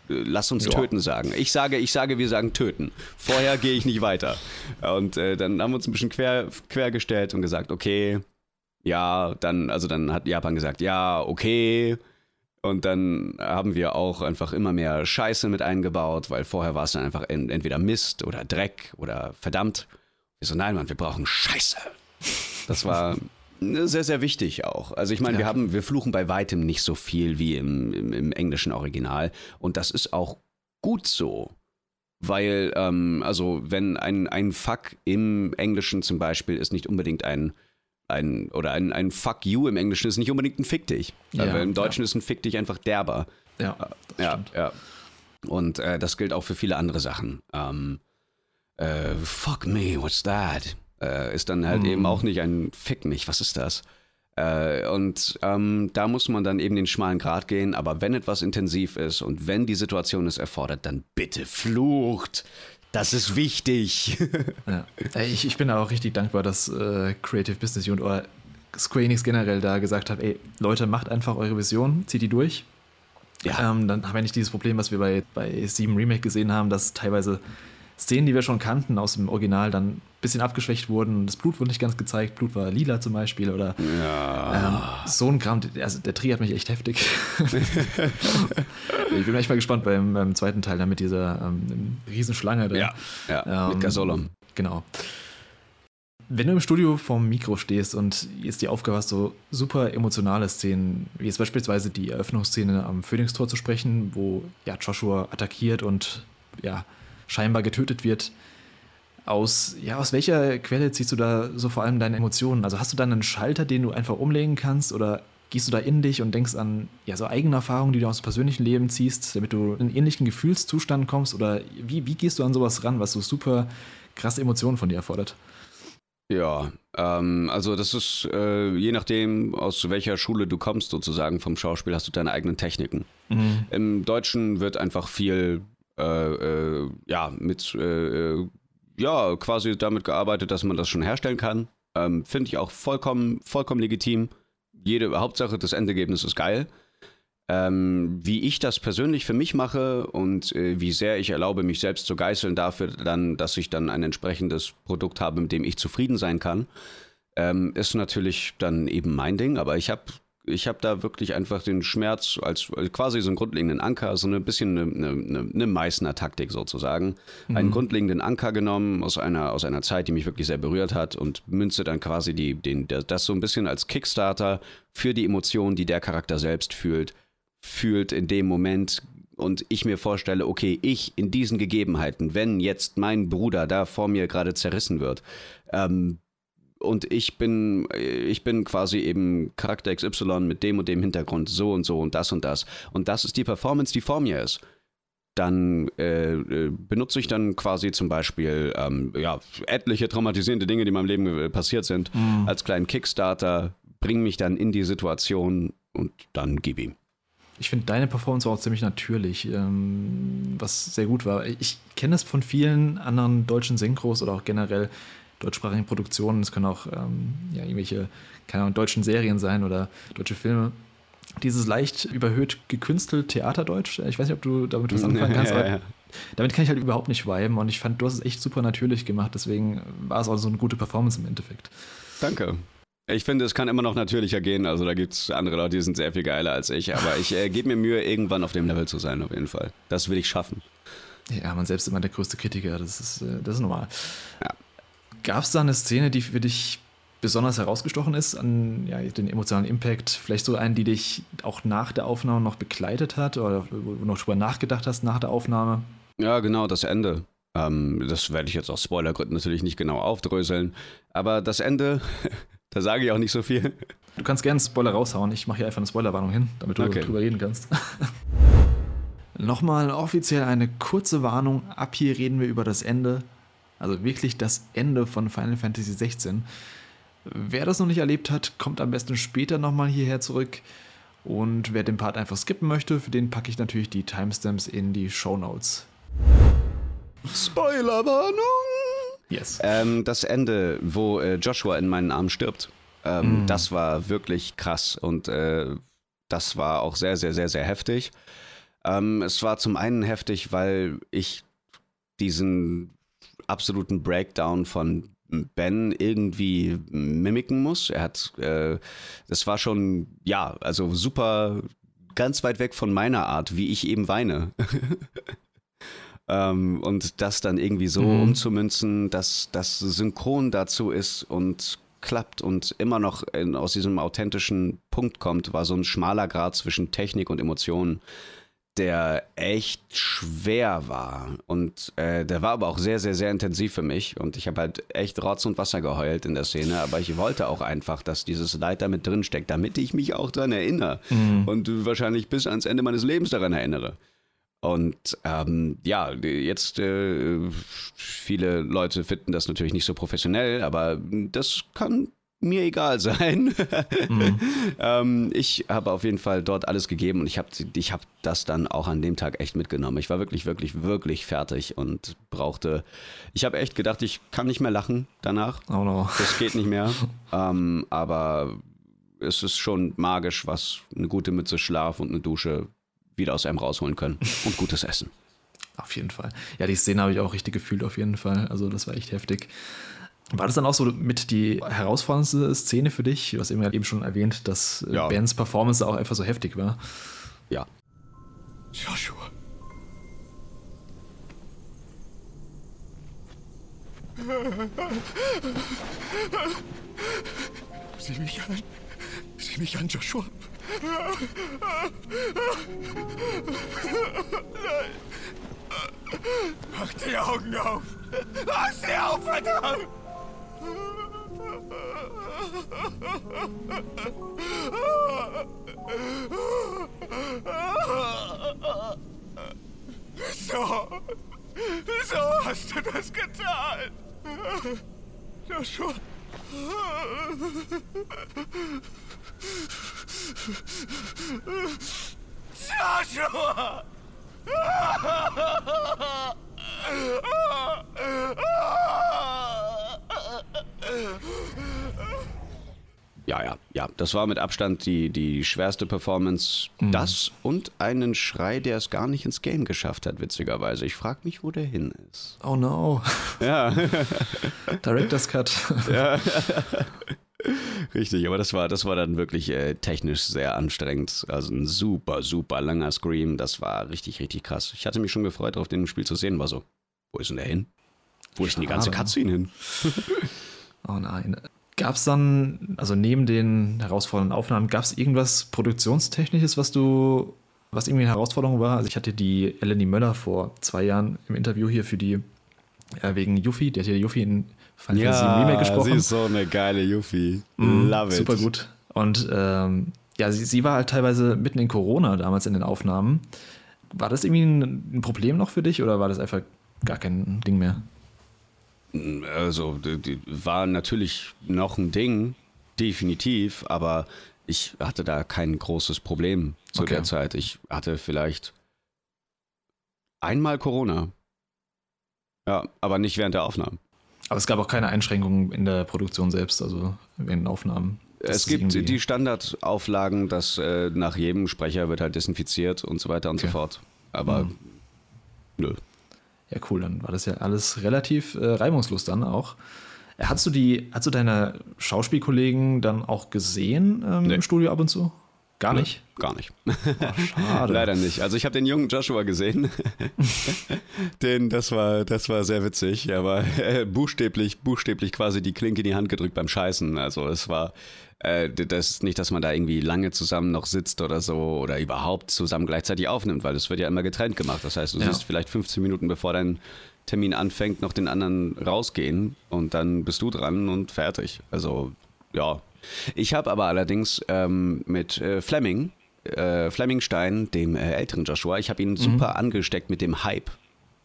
lass uns Ja. töten sagen. Ich sage, ich sage, wir sagen töten. Vorher gehe ich nicht weiter. Und äh, dann haben wir uns ein bisschen quer, quergestellt und gesagt, okay, ja, dann, also dann hat Japan gesagt, ja, okay. Und dann haben wir auch einfach immer mehr Scheiße mit eingebaut, weil vorher war es dann einfach en- entweder Mist oder Dreck oder verdammt. Wir so, nein, Mann, wir brauchen Scheiße. Das war sehr, sehr wichtig auch. Also ich meine, wir Ja. haben, wir fluchen bei weitem nicht so viel wie im, im, im englischen Original. Und das ist auch gut so. Weil, ähm, also wenn ein, ein Fuck im Englischen zum Beispiel ist nicht unbedingt ein, ein oder ein, ein Fuck you im Englischen ist nicht unbedingt ein Fick dich. Ja, weil im Deutschen ja. ist ein Fick dich einfach derber. Ja, das Ja, stimmt. ja. Und äh, das gilt auch für viele andere Sachen. Ähm, äh, fuck me, what's that? Äh, ist dann halt Mhm. eben auch nicht ein Fick mich, was ist das? Äh, und ähm, da muss man dann eben den schmalen Grat gehen. Aber wenn etwas intensiv ist und wenn die Situation es erfordert, dann bitte flucht. Das ist wichtig. Ja. Ich, ich bin da auch richtig dankbar, dass äh, Creative Business Unit oder Square Enix generell da gesagt hat, ey, Leute, macht einfach eure Vision, zieht die durch. Ja. Ähm, dann haben wir nicht dieses Problem, was wir bei, bei 7 Remake gesehen haben, dass teilweise Szenen, die wir schon kannten aus dem Original, dann ein bisschen abgeschwächt wurden. Das Blut wurde nicht ganz gezeigt. Blut war lila zum Beispiel. Oder ähm, so ein Kram. Also der Tri hat mich echt heftig. ich bin echt mal gespannt beim, beim zweiten Teil, da mit dieser ähm, Riesenschlange. Da. ja, ja, mit Ähm, Gasolom. Genau. Wenn du im Studio vorm Mikro stehst und jetzt die Aufgabe hast, so super emotionale Szenen, wie jetzt beispielsweise die Eröffnungsszene am Phoenix-Tor zu sprechen, wo ja Joshua attackiert und ja scheinbar getötet wird. Aus, ja, aus welcher Quelle ziehst du da so vor allem deine Emotionen? Also hast du da einen Schalter, den du einfach umlegen kannst oder gehst du da in dich und denkst an ja, so eigene Erfahrungen, die du aus dem persönlichen Leben ziehst, damit du in einen ähnlichen Gefühlszustand kommst? Oder wie, wie gehst du an sowas ran, was so super krasse Emotionen von dir erfordert? Ja, ähm, also das ist, äh, je nachdem, aus welcher Schule du kommst, sozusagen vom Schauspiel, hast du deine eigenen Techniken. Im Deutschen wird einfach viel, äh, äh, ja, mit, äh, äh, ja, quasi damit gearbeitet, dass man das schon herstellen kann. Ähm, Finde ich auch vollkommen, vollkommen legitim. Jede Hauptsache, das Endergebnis ist geil. Ähm, wie ich das persönlich für mich mache und äh, wie sehr ich erlaube, mich selbst zu geißeln dafür, dann, dass ich dann ein entsprechendes Produkt habe, mit dem ich zufrieden sein kann, ähm, ist natürlich dann eben mein Ding. Aber ich habe ich hab da wirklich einfach den Schmerz als, als quasi so einen grundlegenden Anker, so ein bisschen eine, eine, eine Meißner-Taktik sozusagen. Einen grundlegenden Anker genommen aus einer, aus einer Zeit, die mich wirklich sehr berührt hat und münze dann quasi die, den, das so ein bisschen als Kickstarter für die Emotionen, die der Charakter selbst fühlt, fühlt in dem Moment und ich mir vorstelle, okay, ich in diesen Gegebenheiten, wenn jetzt mein Bruder da vor mir gerade zerrissen wird, ähm, und ich bin, ich bin quasi eben Charakter XY mit dem und dem Hintergrund, so und so und das und das. Und das ist die Performance, die vor mir ist. Dann äh, äh, benutze ich dann quasi zum Beispiel ähm, ja, etliche traumatisierende Dinge, die in meinem Leben passiert sind, als kleinen Kickstarter, bringe mich dann in die Situation und dann gib ihm. Ich finde deine Performance war auch ziemlich natürlich, ähm, was sehr gut war. Ich kenne es von vielen anderen deutschen Synchros oder auch generell deutschsprachigen Produktionen. Es können auch ähm, ja, irgendwelche, keine Ahnung, deutschen Serien sein oder deutsche Filme. Dieses leicht überhöht gekünstelt Theaterdeutsch, ich weiß nicht, ob du damit was anfangen kannst, Ja, aber ja. damit kann ich halt überhaupt nicht viben und ich fand, du hast es echt super natürlich gemacht, deswegen war es auch so eine gute Performance im Endeffekt. Danke. Ich finde, es kann immer noch natürlicher gehen. Also da gibt es andere Leute, die sind sehr viel geiler als ich. Aber ich äh, gebe mir Mühe, irgendwann auf dem Level zu sein, auf jeden Fall. Das will ich schaffen. Ja, man selbst immer der größte Kritiker, das ist, äh, das ist normal. Ja. Gab es da eine Szene, die für dich besonders herausgestochen ist, an ja, den emotionalen Impact? Vielleicht so einen, die dich auch nach der Aufnahme noch begleitet hat oder wo du noch drüber nachgedacht hast nach der Aufnahme? Ja, genau, das Ende. Ähm, das werde ich jetzt aus Spoilergründen natürlich nicht genau aufdröseln. Aber das Ende, da sage ich auch nicht so viel. Du kannst gerne einen Spoiler raushauen, ich mache hier einfach eine Spoilerwarnung hin, damit du Okay. drüber reden kannst. Nochmal offiziell eine kurze Warnung, ab hier reden wir über das Ende, also wirklich das Ende von Final Fantasy 16. Wer das noch nicht erlebt hat, kommt am besten später nochmal hierher zurück. Und wer den Part einfach skippen möchte, für den packe ich natürlich die Timestamps in die Show Notes. Spoilerwarnung! Yes. Ähm, das Ende, wo äh, Joshua in meinen Armen stirbt, ähm, das war wirklich krass und äh, das war auch sehr, sehr, sehr, sehr heftig. Ähm, es war zum einen heftig, weil ich diesen absoluten Breakdown von Ben irgendwie mimiken muss. Er hat, äh, das war schon, ja, also super, ganz weit weg von meiner Art, wie ich eben weine. Ähm, und das dann irgendwie so Mhm. umzumünzen, dass das synchron dazu ist und klappt und immer noch in, aus diesem authentischen Punkt kommt, war so ein schmaler Grad zwischen Technik und Emotionen, der echt schwer war. Und äh, der war aber auch sehr, sehr, sehr intensiv für mich. Und ich habe halt echt Rotz und Wasser geheult in der Szene. Aber ich wollte auch einfach, dass dieses Leid damit drinsteckt, damit ich mich auch daran erinnere. Und wahrscheinlich bis ans Ende meines Lebens daran erinnere. Und ähm, ja, jetzt äh, viele Leute finden das natürlich nicht so professionell, aber das kann mir egal sein. Mhm. ähm, ich habe auf jeden Fall dort alles gegeben und ich habe ich hab das dann auch an dem Tag echt mitgenommen. Ich war wirklich, wirklich, wirklich fertig und brauchte. Ich habe echt gedacht, ich kann nicht mehr lachen danach. Oh no. Das geht nicht mehr. ähm, aber es ist schon magisch, was eine gute Mütze Schlaf und eine Dusche wieder aus einem rausholen können. Und gutes Essen. Auf jeden Fall. Ja, die Szene habe ich auch richtig gefühlt, auf jeden Fall. Also, das war echt heftig. War das dann auch so mit die herausforderndste Szene für dich? Du hast eben schon erwähnt, dass äh, ja. Bens Performance auch einfach so heftig war. Ja. Joshua. Sieh mich an. Sieh mich an, Joshua. Nein. Mach die Augen auf. Mach sie auf, verdammt! So, so hast du das getan. Joshua. Joshua! Ja, ja, ja. Das war mit Abstand die, die schwerste Performance. Mhm. Das und einen Schrei, der es gar nicht ins Game geschafft hat, witzigerweise. Ich frage mich, wo der hin ist. Oh no. Ja. Director's Cut. Ja. Richtig, aber das war, das war dann wirklich äh, technisch sehr anstrengend. Also ein super, super langer Scream. Das war richtig, richtig krass. Ich hatte mich schon gefreut, auf dem Spiel zu sehen. War so, wo ist denn der hin? Wo ist denn die ganze Cutscene hin? oh nein. Gab es dann, also neben den herausfordernden Aufnahmen, gab es irgendwas Produktionstechnisches, was du, was irgendwie eine Herausforderung war? Also ich hatte die Eleni Möller vor zwei Jahren im Interview hier für die, äh, wegen Yuffie, die hat ja Yuffie in Final ja, Fantasy Remake gesprochen. sie ist so eine geile Yuffie. Mm, Love it. Super gut. Und ähm, ja, sie, sie war halt teilweise mitten in Corona damals in den Aufnahmen. War das irgendwie ein, ein Problem noch für dich oder war das einfach gar kein Ding mehr? Also, die, die war natürlich noch ein Ding, definitiv, aber ich hatte da kein großes Problem zu okay. der Zeit. Ich hatte vielleicht einmal Corona. Ja, aber nicht während der Aufnahmen. Aber es gab auch keine Einschränkungen in der Produktion selbst, also in den Aufnahmen. Es gibt die Standardauflagen, dass äh, nach jedem Sprecher wird halt desinfiziert und so weiter und okay. so fort. Aber mhm. nö. Ja, cool, dann war das ja alles relativ äh, reibungslos dann auch. Hast du die, hast du deine Schauspielkollegen dann auch gesehen ähm, nee. im Studio ab und zu? Gar nicht? Nee, gar nicht. Oh, schade. Leider nicht. Also ich habe den jungen Joshua gesehen. den, das war, das war sehr witzig. Er war äh, buchstäblich, buchstäblich quasi die Klinke in die Hand gedrückt beim Scheißen. Also es war äh, das ist nicht, dass man da irgendwie lange zusammen noch sitzt oder so oder überhaupt zusammen gleichzeitig aufnimmt, weil das wird ja immer getrennt gemacht. Das heißt, du ja. siehst vielleicht 15 Minuten bevor dein Termin anfängt, noch den anderen rausgehen und dann bist du dran und fertig. Also ja, ich habe aber allerdings ähm, mit äh, Fleming, äh, Flemingstein, dem äh, älteren Joshua, ich habe ihn mhm. super angesteckt mit dem Hype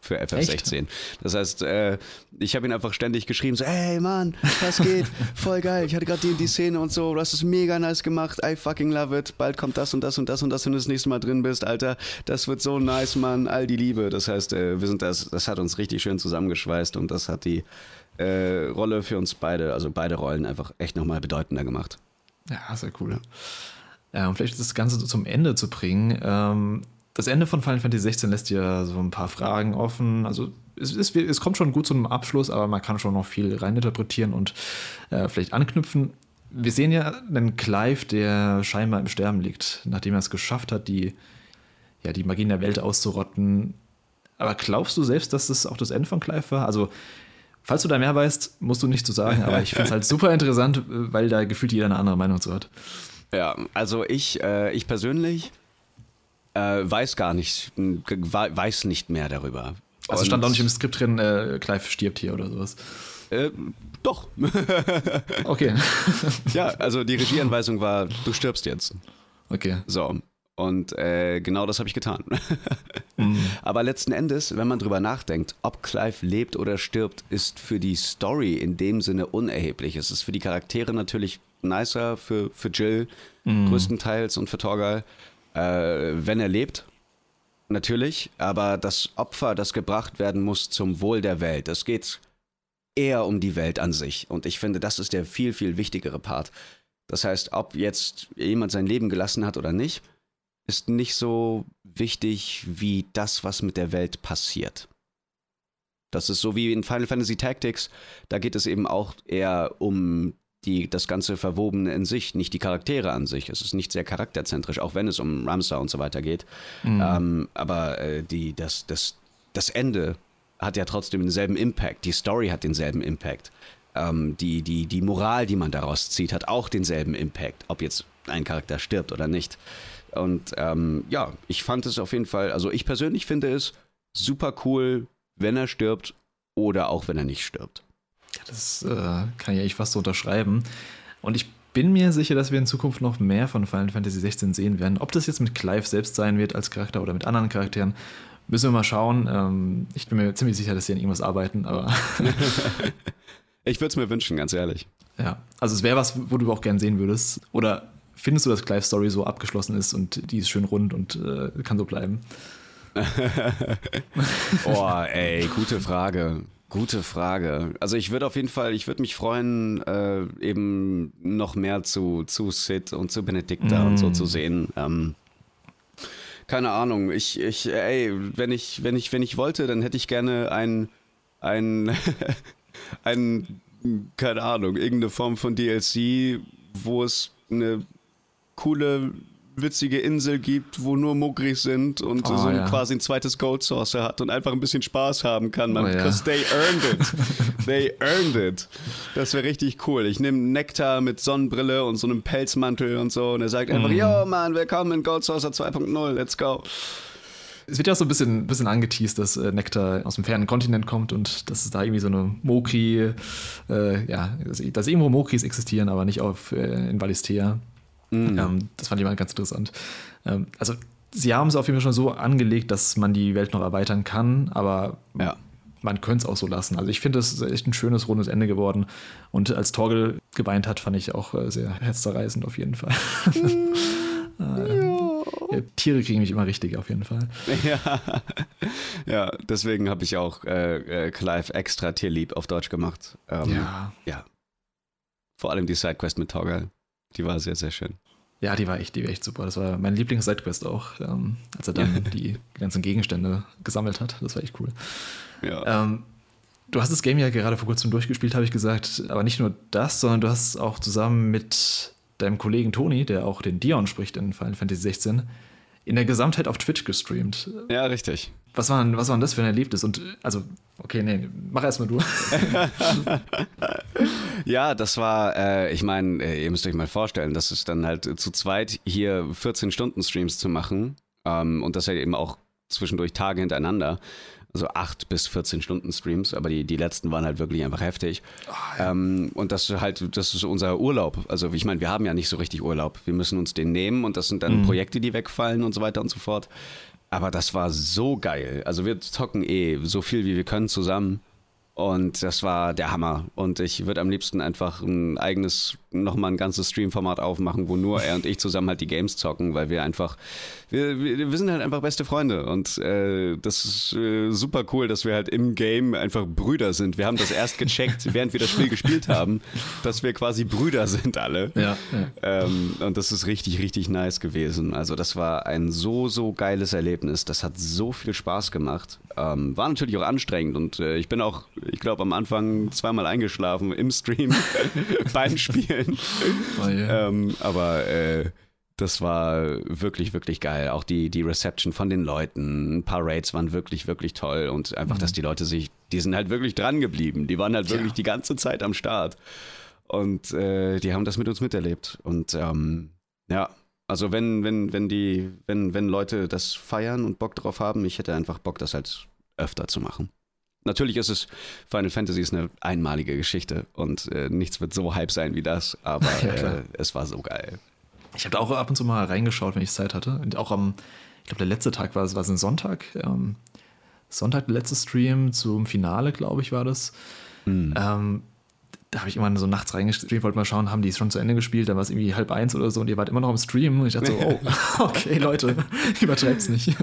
für FF16. Echt? Das heißt, äh, ich habe ihn einfach ständig geschrieben, so, hey Mann, was geht? Voll geil, ich hatte gerade die, die Szene und so, du hast es mega nice gemacht, I fucking love it, bald kommt das und das und das und das, wenn du das nächste Mal drin bist, Alter, das wird so nice, Mann, all die Liebe. Das heißt, äh, wir sind das, das hat uns richtig schön zusammengeschweißt und das hat die äh, Rolle für uns beide, also beide Rollen einfach echt nochmal bedeutender gemacht. Ja, sehr cool. Ja, und vielleicht das Ganze zum Ende zu bringen. Ähm, das Ende von Final Fantasy 16 lässt ja so ein paar Fragen offen. Also es, ist, es kommt schon gut zu einem Abschluss, aber man kann schon noch viel reininterpretieren und äh, vielleicht anknüpfen. Wir sehen ja einen Clive, der scheinbar im Sterben liegt, nachdem er es geschafft hat, die, ja, die Magie in der Welt auszurotten. Aber glaubst du selbst, dass das auch das Ende von Clive war? Also Falls du da mehr weißt, musst du nicht zu sagen, aber ich finde es halt super interessant, weil da gefühlt jeder eine andere Meinung zu hat. Ja, also ich, äh, ich persönlich äh, weiß gar nicht, weiß nicht mehr darüber. Also stand auch nicht im Skript drin, äh, Clive stirbt hier oder sowas. Äh, doch. okay. ja, also die Regieanweisung war, du stirbst jetzt. Okay. So. Und äh, genau das habe ich getan. mhm. Aber letzten Endes, wenn man drüber nachdenkt, ob Clive lebt oder stirbt, ist für die Story in dem Sinne unerheblich. Es ist für die Charaktere natürlich nicer, für, für Jill mhm. größtenteils und für Torgal, äh, wenn er lebt. Natürlich, aber das Opfer, das gebracht werden muss zum Wohl der Welt, es geht eher um die Welt an sich. Und ich finde, das ist der viel, viel wichtigere Part. Das heißt, ob jetzt jemand sein Leben gelassen hat oder nicht, ist nicht so wichtig wie das, was mit der Welt passiert. Das ist so wie in Final Fantasy Tactics, da geht es eben auch eher um die, das ganze Verwobene in sich, nicht die Charaktere an sich. Es ist nicht sehr charakterzentrisch, auch wenn es um Ramsar und so weiter geht. Mhm. Ähm, aber äh, die, das, das, das Ende hat ja trotzdem denselben Impact. Die Story hat denselben Impact. Ähm, die, die, die Moral, die man daraus zieht, hat auch denselben Impact, ob jetzt ein Charakter stirbt oder nicht. Und ähm, ja, ich fand es auf jeden Fall, also ich persönlich finde es super cool, wenn er stirbt oder auch wenn er nicht stirbt. Das äh, kann ich eigentlich fast so unterschreiben. Und ich bin mir sicher, dass wir in Zukunft noch mehr von Final Fantasy 16 sehen werden. Ob das jetzt mit Clive selbst sein wird als Charakter oder mit anderen Charakteren, müssen wir mal schauen. Ähm, ich bin mir ziemlich sicher, dass sie an irgendwas arbeiten, aber. ich würde es mir wünschen, ganz ehrlich. Ja, also es wäre was, wo du auch gern sehen würdest. Oder findest du, dass Clive Story so abgeschlossen ist und die ist schön rund und äh, kann so bleiben? Boah, ey, gute Frage. Gute Frage. Also ich würde auf jeden Fall, ich würde mich freuen, äh, eben noch mehr zu, zu Sid und zu Benedicta mm. und so zu mm. sehen. Ähm, keine Ahnung. Ich, ich, ey, wenn ich, wenn ich, wenn ich wollte, dann hätte ich gerne ein, ein, ein, keine Ahnung, irgendeine Form von DLC, wo es eine coole witzige Insel gibt, wo nur Mogris sind und oh, so ja. quasi ein zweites Gold Saucer hat und einfach ein bisschen Spaß haben kann, man. Oh, because ja. they earned it. they earned it. Das wäre richtig cool. Ich nehme Nektar mit Sonnenbrille und so einem Pelzmantel und so und er sagt einfach, mhm. yo Mann, willkommen in Gold Saucer 2.0, let's go. Es wird ja auch so ein bisschen, bisschen angeteased, dass äh, Nektar aus dem fernen Kontinent kommt und dass es da irgendwie so eine Mokri, äh, ja, dass, dass irgendwo Mokris existieren, aber nicht auf, äh, in Valistea. Mhm. Ähm, das fand ich mal ganz interessant. Ähm, also, sie haben es auf jeden Fall schon so angelegt, dass man die Welt noch erweitern kann, aber ja. man könnte es auch so lassen. Also, ich finde, es ist echt ein schönes, rundes Ende geworden. Und als Torgel geweint hat, fand ich auch äh, sehr herzzerreißend auf jeden Fall. Mhm. ja, Tiere kriegen mich immer richtig, auf jeden Fall. Ja, ja deswegen habe ich auch äh, äh, Clive extra tierlieb auf Deutsch gemacht. Ähm, ja. Ja. Vor allem die Sidequest mit Torgal. Die war sehr, sehr schön. Ja, die war echt, die war echt super. Das war mein Lieblings-Sidequest auch, ähm, als er dann die ganzen Gegenstände gesammelt hat. Das war echt cool. Ja. Ähm, du hast das Game ja gerade vor kurzem durchgespielt, habe ich gesagt. Aber nicht nur das, sondern du hast auch zusammen mit deinem Kollegen Toni, der auch den Dion spricht in Final Fantasy 16, in der Gesamtheit auf Twitch gestreamt. Ja, richtig. Was war, was war denn das für ein Erlebnis? Und also, okay, nee, mach erstmal du. ja, das war, äh, ich meine, äh, ihr müsst euch mal vorstellen, das ist dann halt zu zweit hier 14 Stunden Streams zu machen ähm, und das halt eben auch zwischendurch Tage hintereinander. Also 8 bis 14 Stunden Streams, aber die, die letzten waren halt wirklich einfach heftig. Oh, ja. ähm, und das ist halt, das ist unser Urlaub. Also ich meine, wir haben ja nicht so richtig Urlaub. Wir müssen uns den nehmen und das sind dann mhm. Projekte, die wegfallen und so weiter und so fort. Aber das war so geil. Also wir zocken eh so viel wie wir können zusammen. Und das war der Hammer. Und ich würde am liebsten einfach ein eigenes, nochmal ein ganzes Stream-Format aufmachen, wo nur er und ich zusammen halt die Games zocken, weil wir einfach, wir, wir, sind halt einfach beste Freunde. Und äh, das ist äh, super cool, dass wir halt im Game einfach Brüder sind. Wir haben das erst gecheckt, während wir das Spiel gespielt haben, dass wir quasi Brüder sind alle. Ja, ja. Ähm, und das ist richtig, richtig nice gewesen. Also das war ein so, so geiles Erlebnis. Das hat so viel Spaß gemacht. Ähm, war natürlich auch anstrengend und äh, ich bin auch, ich glaube, am Anfang zweimal eingeschlafen im Stream beim Spielen. Oh, yeah. ähm, aber äh, das war wirklich, wirklich geil. Auch die, die Reception von den Leuten. Ein paar Raids waren wirklich, wirklich toll. Und einfach, mhm. dass die Leute sich, die sind halt wirklich dran geblieben. Die waren halt wirklich ja. die ganze Zeit am Start. Und äh, die haben das mit uns miterlebt. Und ähm, ja, also wenn, wenn, wenn die, wenn, wenn Leute das feiern und Bock drauf haben, ich hätte einfach Bock, das halt öfter zu machen. Natürlich ist es, Final Fantasy ist eine einmalige Geschichte und äh, nichts wird so hype sein wie das, aber ja, äh, es war so geil. Ich habe da auch ab und zu mal reingeschaut, wenn ich Zeit hatte. Und auch am, ich glaube, der letzte Tag war es, war es ein Sonntag. Ähm, Sonntag der letzte Stream zum Finale, glaube ich, war das. Ähm, da habe ich immer so nachts reingestreamt, wollte mal schauen, haben die es schon zu Ende gespielt, dann war es irgendwie halb eins oder so und ihr wart immer noch im Stream und ich dachte so, oh, okay, Leute, übertreibt's nicht.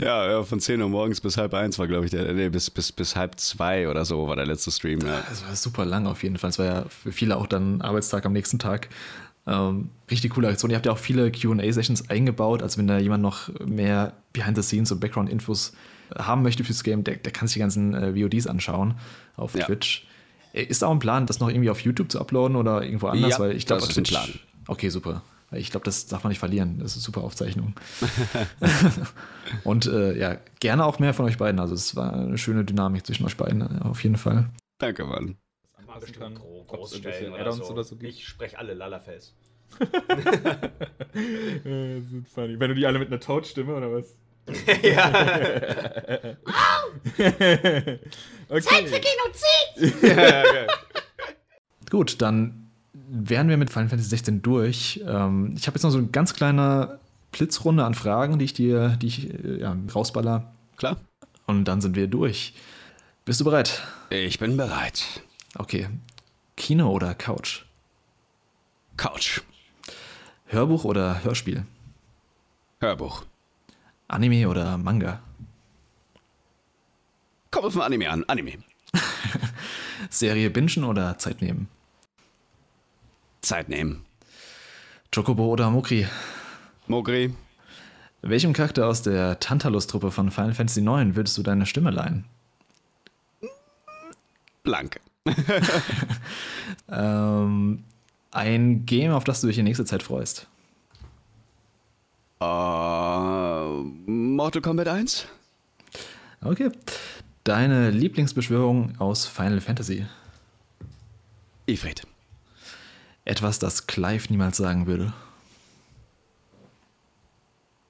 Ja, ja, von 10 Uhr morgens bis halb eins war, glaube ich, der, nee, bis, bis, bis halb zwei oder so war der letzte Stream. Ja. Es war super lang auf jeden Fall. Es war ja für viele auch dann Arbeitstag am nächsten Tag. Ähm, richtig coole Aktion. Ihr habt ja auch viele QA-Sessions eingebaut. Also, wenn da jemand noch mehr Behind the Scenes und Background-Infos haben möchte fürs Game, der, der kann sich die ganzen äh, VODs anschauen auf Ja. Twitch. Äh, Ist da auch ein Plan, das noch irgendwie auf YouTube zu uploaden oder irgendwo anders? Ja, Weil ich glaube, das ist ein. Plan. Okay, super. Ich glaube, das darf man nicht verlieren. Das ist eine super Aufzeichnung. und äh, ja, gerne auch mehr von euch beiden. Also, es war eine schöne Dynamik zwischen euch beiden, äh, auf jeden Fall. Danke, Mann. anpassen kann. Gro Ob es irgendwelche Großstellen oder so. oder so. Ich spreche alle Lalafels. Das ist funny. Wenn du die alle mit einer Toad-Stimme oder was? Ja. okay. Gut, dann wären wir mit Final Fantasy 16 durch. Ähm, ich habe jetzt noch so eine ganz kleine Blitzrunde an Fragen, die ich dir, die ich äh, ja, rausballer. Klar. Und dann sind wir durch. Bist du bereit? Ich bin bereit. Okay. Kino oder Couch? Couch. Hörbuch oder Hörspiel? Hörbuch. Anime oder Manga? Kommt auf den Anime an. Anime. Serie bingen oder Zeit nehmen? Zeit nehmen. Chocobo oder Mokri? Mogri. Welchem Charakter aus der Tantalus-Truppe von Final Fantasy IX würdest du deine Stimme leihen? Blank. Ähm, ein Game, auf das du dich in nächster Zeit freust. Äh, Mortal Kombat 1? Okay. Deine Lieblingsbeschwörung aus Final Fantasy. Ifrit. Etwas, das Clive niemals sagen würde.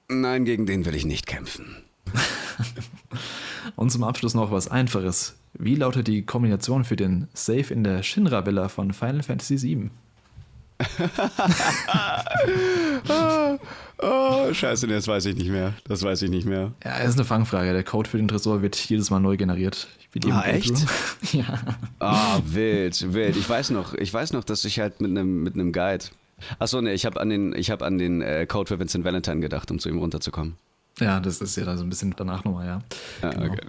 Nein, gegen den will ich nicht kämpfen. Und zum Abschluss noch was Einfaches. Wie lautet die Kombination für den Save in der Shinra Villa von Final Fantasy VII? Oh, scheiße, das weiß ich nicht mehr. Das weiß ich nicht mehr. Ja, das ist eine Fangfrage. Der Code für den Tresor wird jedes Mal neu generiert. Ah, echt? Ja. Ah, wild, wild. Ich weiß noch, ich weiß noch, dass ich halt mit einem mit einem Guide. Achso, nee, ich habe an den, ich habe an den äh, Code für Vincent Valentine gedacht, um zu ihm runterzukommen. ja, das ist ja dann so ein bisschen danach nochmal, ja. Ja, Genau. okay.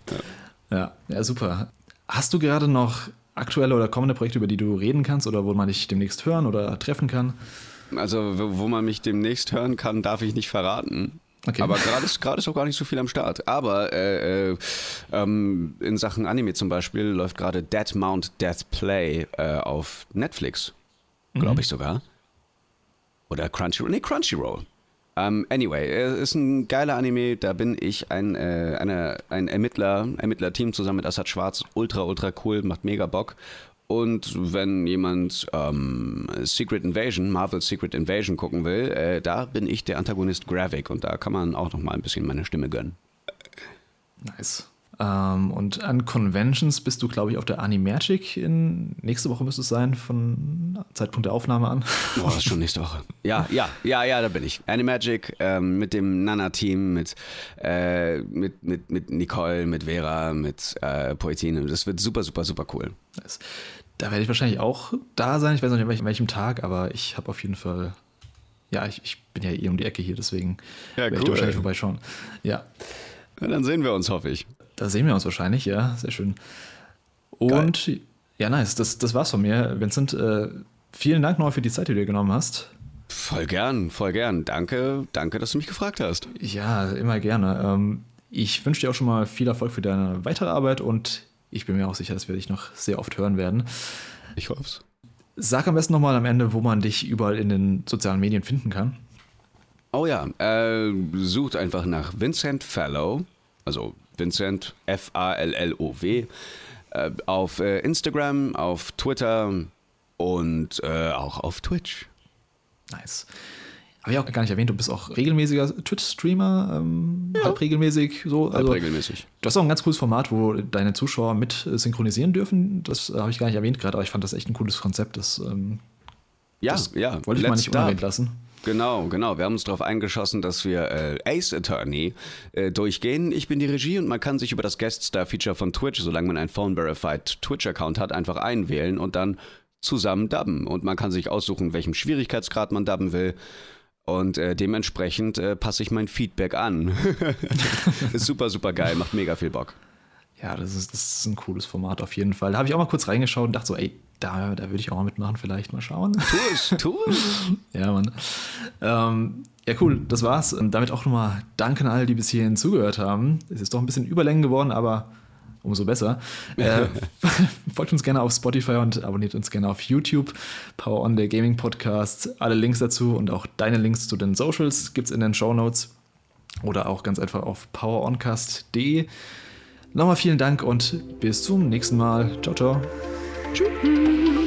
Ja. Ja, ja, super. Hast du gerade noch aktuelle oder kommende Projekte, über die du reden kannst oder wo man dich demnächst hören oder treffen kann? Also, wo man mich demnächst hören kann, darf ich nicht verraten. Okay. Aber gerade ist, ist auch gar nicht so viel am Start. Aber äh, äh, ähm, in Sachen Anime zum Beispiel läuft gerade Dead Mount Death Play äh, auf Netflix. Glaube ich sogar. Oder Crunchyroll. Nee, Crunchyroll. Ähm, anyway, äh, ist ein geiler Anime. Da bin ich ein, äh, eine, ein Ermittler, Ermittlerteam zusammen mit Assad Schwarz. Ultra, ultra cool, macht mega Bock. Und wenn jemand ähm, Secret Invasion, Marvel Secret Invasion gucken will, äh, da bin ich der Antagonist Gravik und da kann man auch noch mal ein bisschen meine Stimme gönnen. Nice. Ähm, und an Conventions bist du, glaube ich, auf der Animagic in nächste Woche müsste es sein, von Zeitpunkt der Aufnahme an. Boah, das ist schon nächste Woche. Ja, ja, ja, ja, da bin ich. Animagic ähm, mit dem Nana-Team, mit, äh, mit, mit, mit Nicole, mit Vera, mit äh, Poetine. Das wird super, super, super cool. Nice. Da werde ich wahrscheinlich auch da sein. Ich weiß noch nicht, an welchem, Tag, aber ich habe auf jeden Fall. Ja, ich, ich bin ja eh um die Ecke hier, deswegen Ja, werde ich cool. da wahrscheinlich vorbeischauen. Ja, Ja, dann sehen wir uns, hoffe ich. Da sehen wir uns wahrscheinlich, ja, sehr schön. Und ja, nice, das, das war's von mir. Vincent, äh, vielen Dank nochmal für die Zeit, die du dir genommen hast. Voll gern, voll gern. Danke, danke, dass du mich gefragt hast. Ja, immer gerne. Ähm, ich wünsche dir auch schon mal viel Erfolg für deine weitere Arbeit und ich bin mir auch sicher, dass wir dich noch sehr oft hören werden. Ich hoffe's. Sag am besten nochmal am Ende, wo man dich überall in den sozialen Medien finden kann. Oh ja, äh, sucht einfach nach Vincent Fallow, also Vincent F-A-L-L-O-W, äh, auf äh, Instagram, auf Twitter und äh, auch auf Twitch. Nice. Habe ich auch gar nicht erwähnt, du bist auch regelmäßiger Twitch-Streamer, ähm, halb regelmäßig so. Halb Also, regelmäßig. du hast auch ein ganz cooles Format, wo deine Zuschauer mit äh, synchronisieren dürfen. Das äh, habe ich gar nicht erwähnt gerade, aber ich fand das echt ein cooles Konzept. Das ähm, Ja, das ja. Wollte ich mal Let's nicht unerwähnt lassen. Genau, genau. Wir haben uns darauf eingeschossen, dass wir äh, Ace Attorney äh, durchgehen. Ich bin die Regie und man kann sich über das Guest Star Feature von Twitch, solange man einen Phone Verified Twitch Account hat, einfach einwählen und dann zusammen dubben. Und man kann sich aussuchen, welchem Schwierigkeitsgrad man dubben will. Und äh, dementsprechend äh, passe ich mein Feedback an. ist super, super geil, macht mega viel Bock. Ja, das ist, das ist ein cooles Format auf jeden Fall. Da habe ich auch mal kurz reingeschaut und dachte so, ey, da, da würde ich auch mal mitmachen, vielleicht mal schauen. Tu es, tu es. ja, Mann. Ähm, ja, cool, das war's. Und damit auch nochmal Danke an alle, die bis hierhin zugehört haben. Es ist doch ein bisschen Überlängen geworden, aber umso besser. Äh, folgt uns gerne auf Spotify und abonniert uns gerne auf YouTube. Power On, der Gaming Podcast. Alle Links dazu und auch deine Links zu den Socials gibt's in den Show Notes oder auch ganz einfach auf poweroncast.de. Nochmal vielen Dank und bis zum nächsten Mal. Ciao, ciao. Tschüss.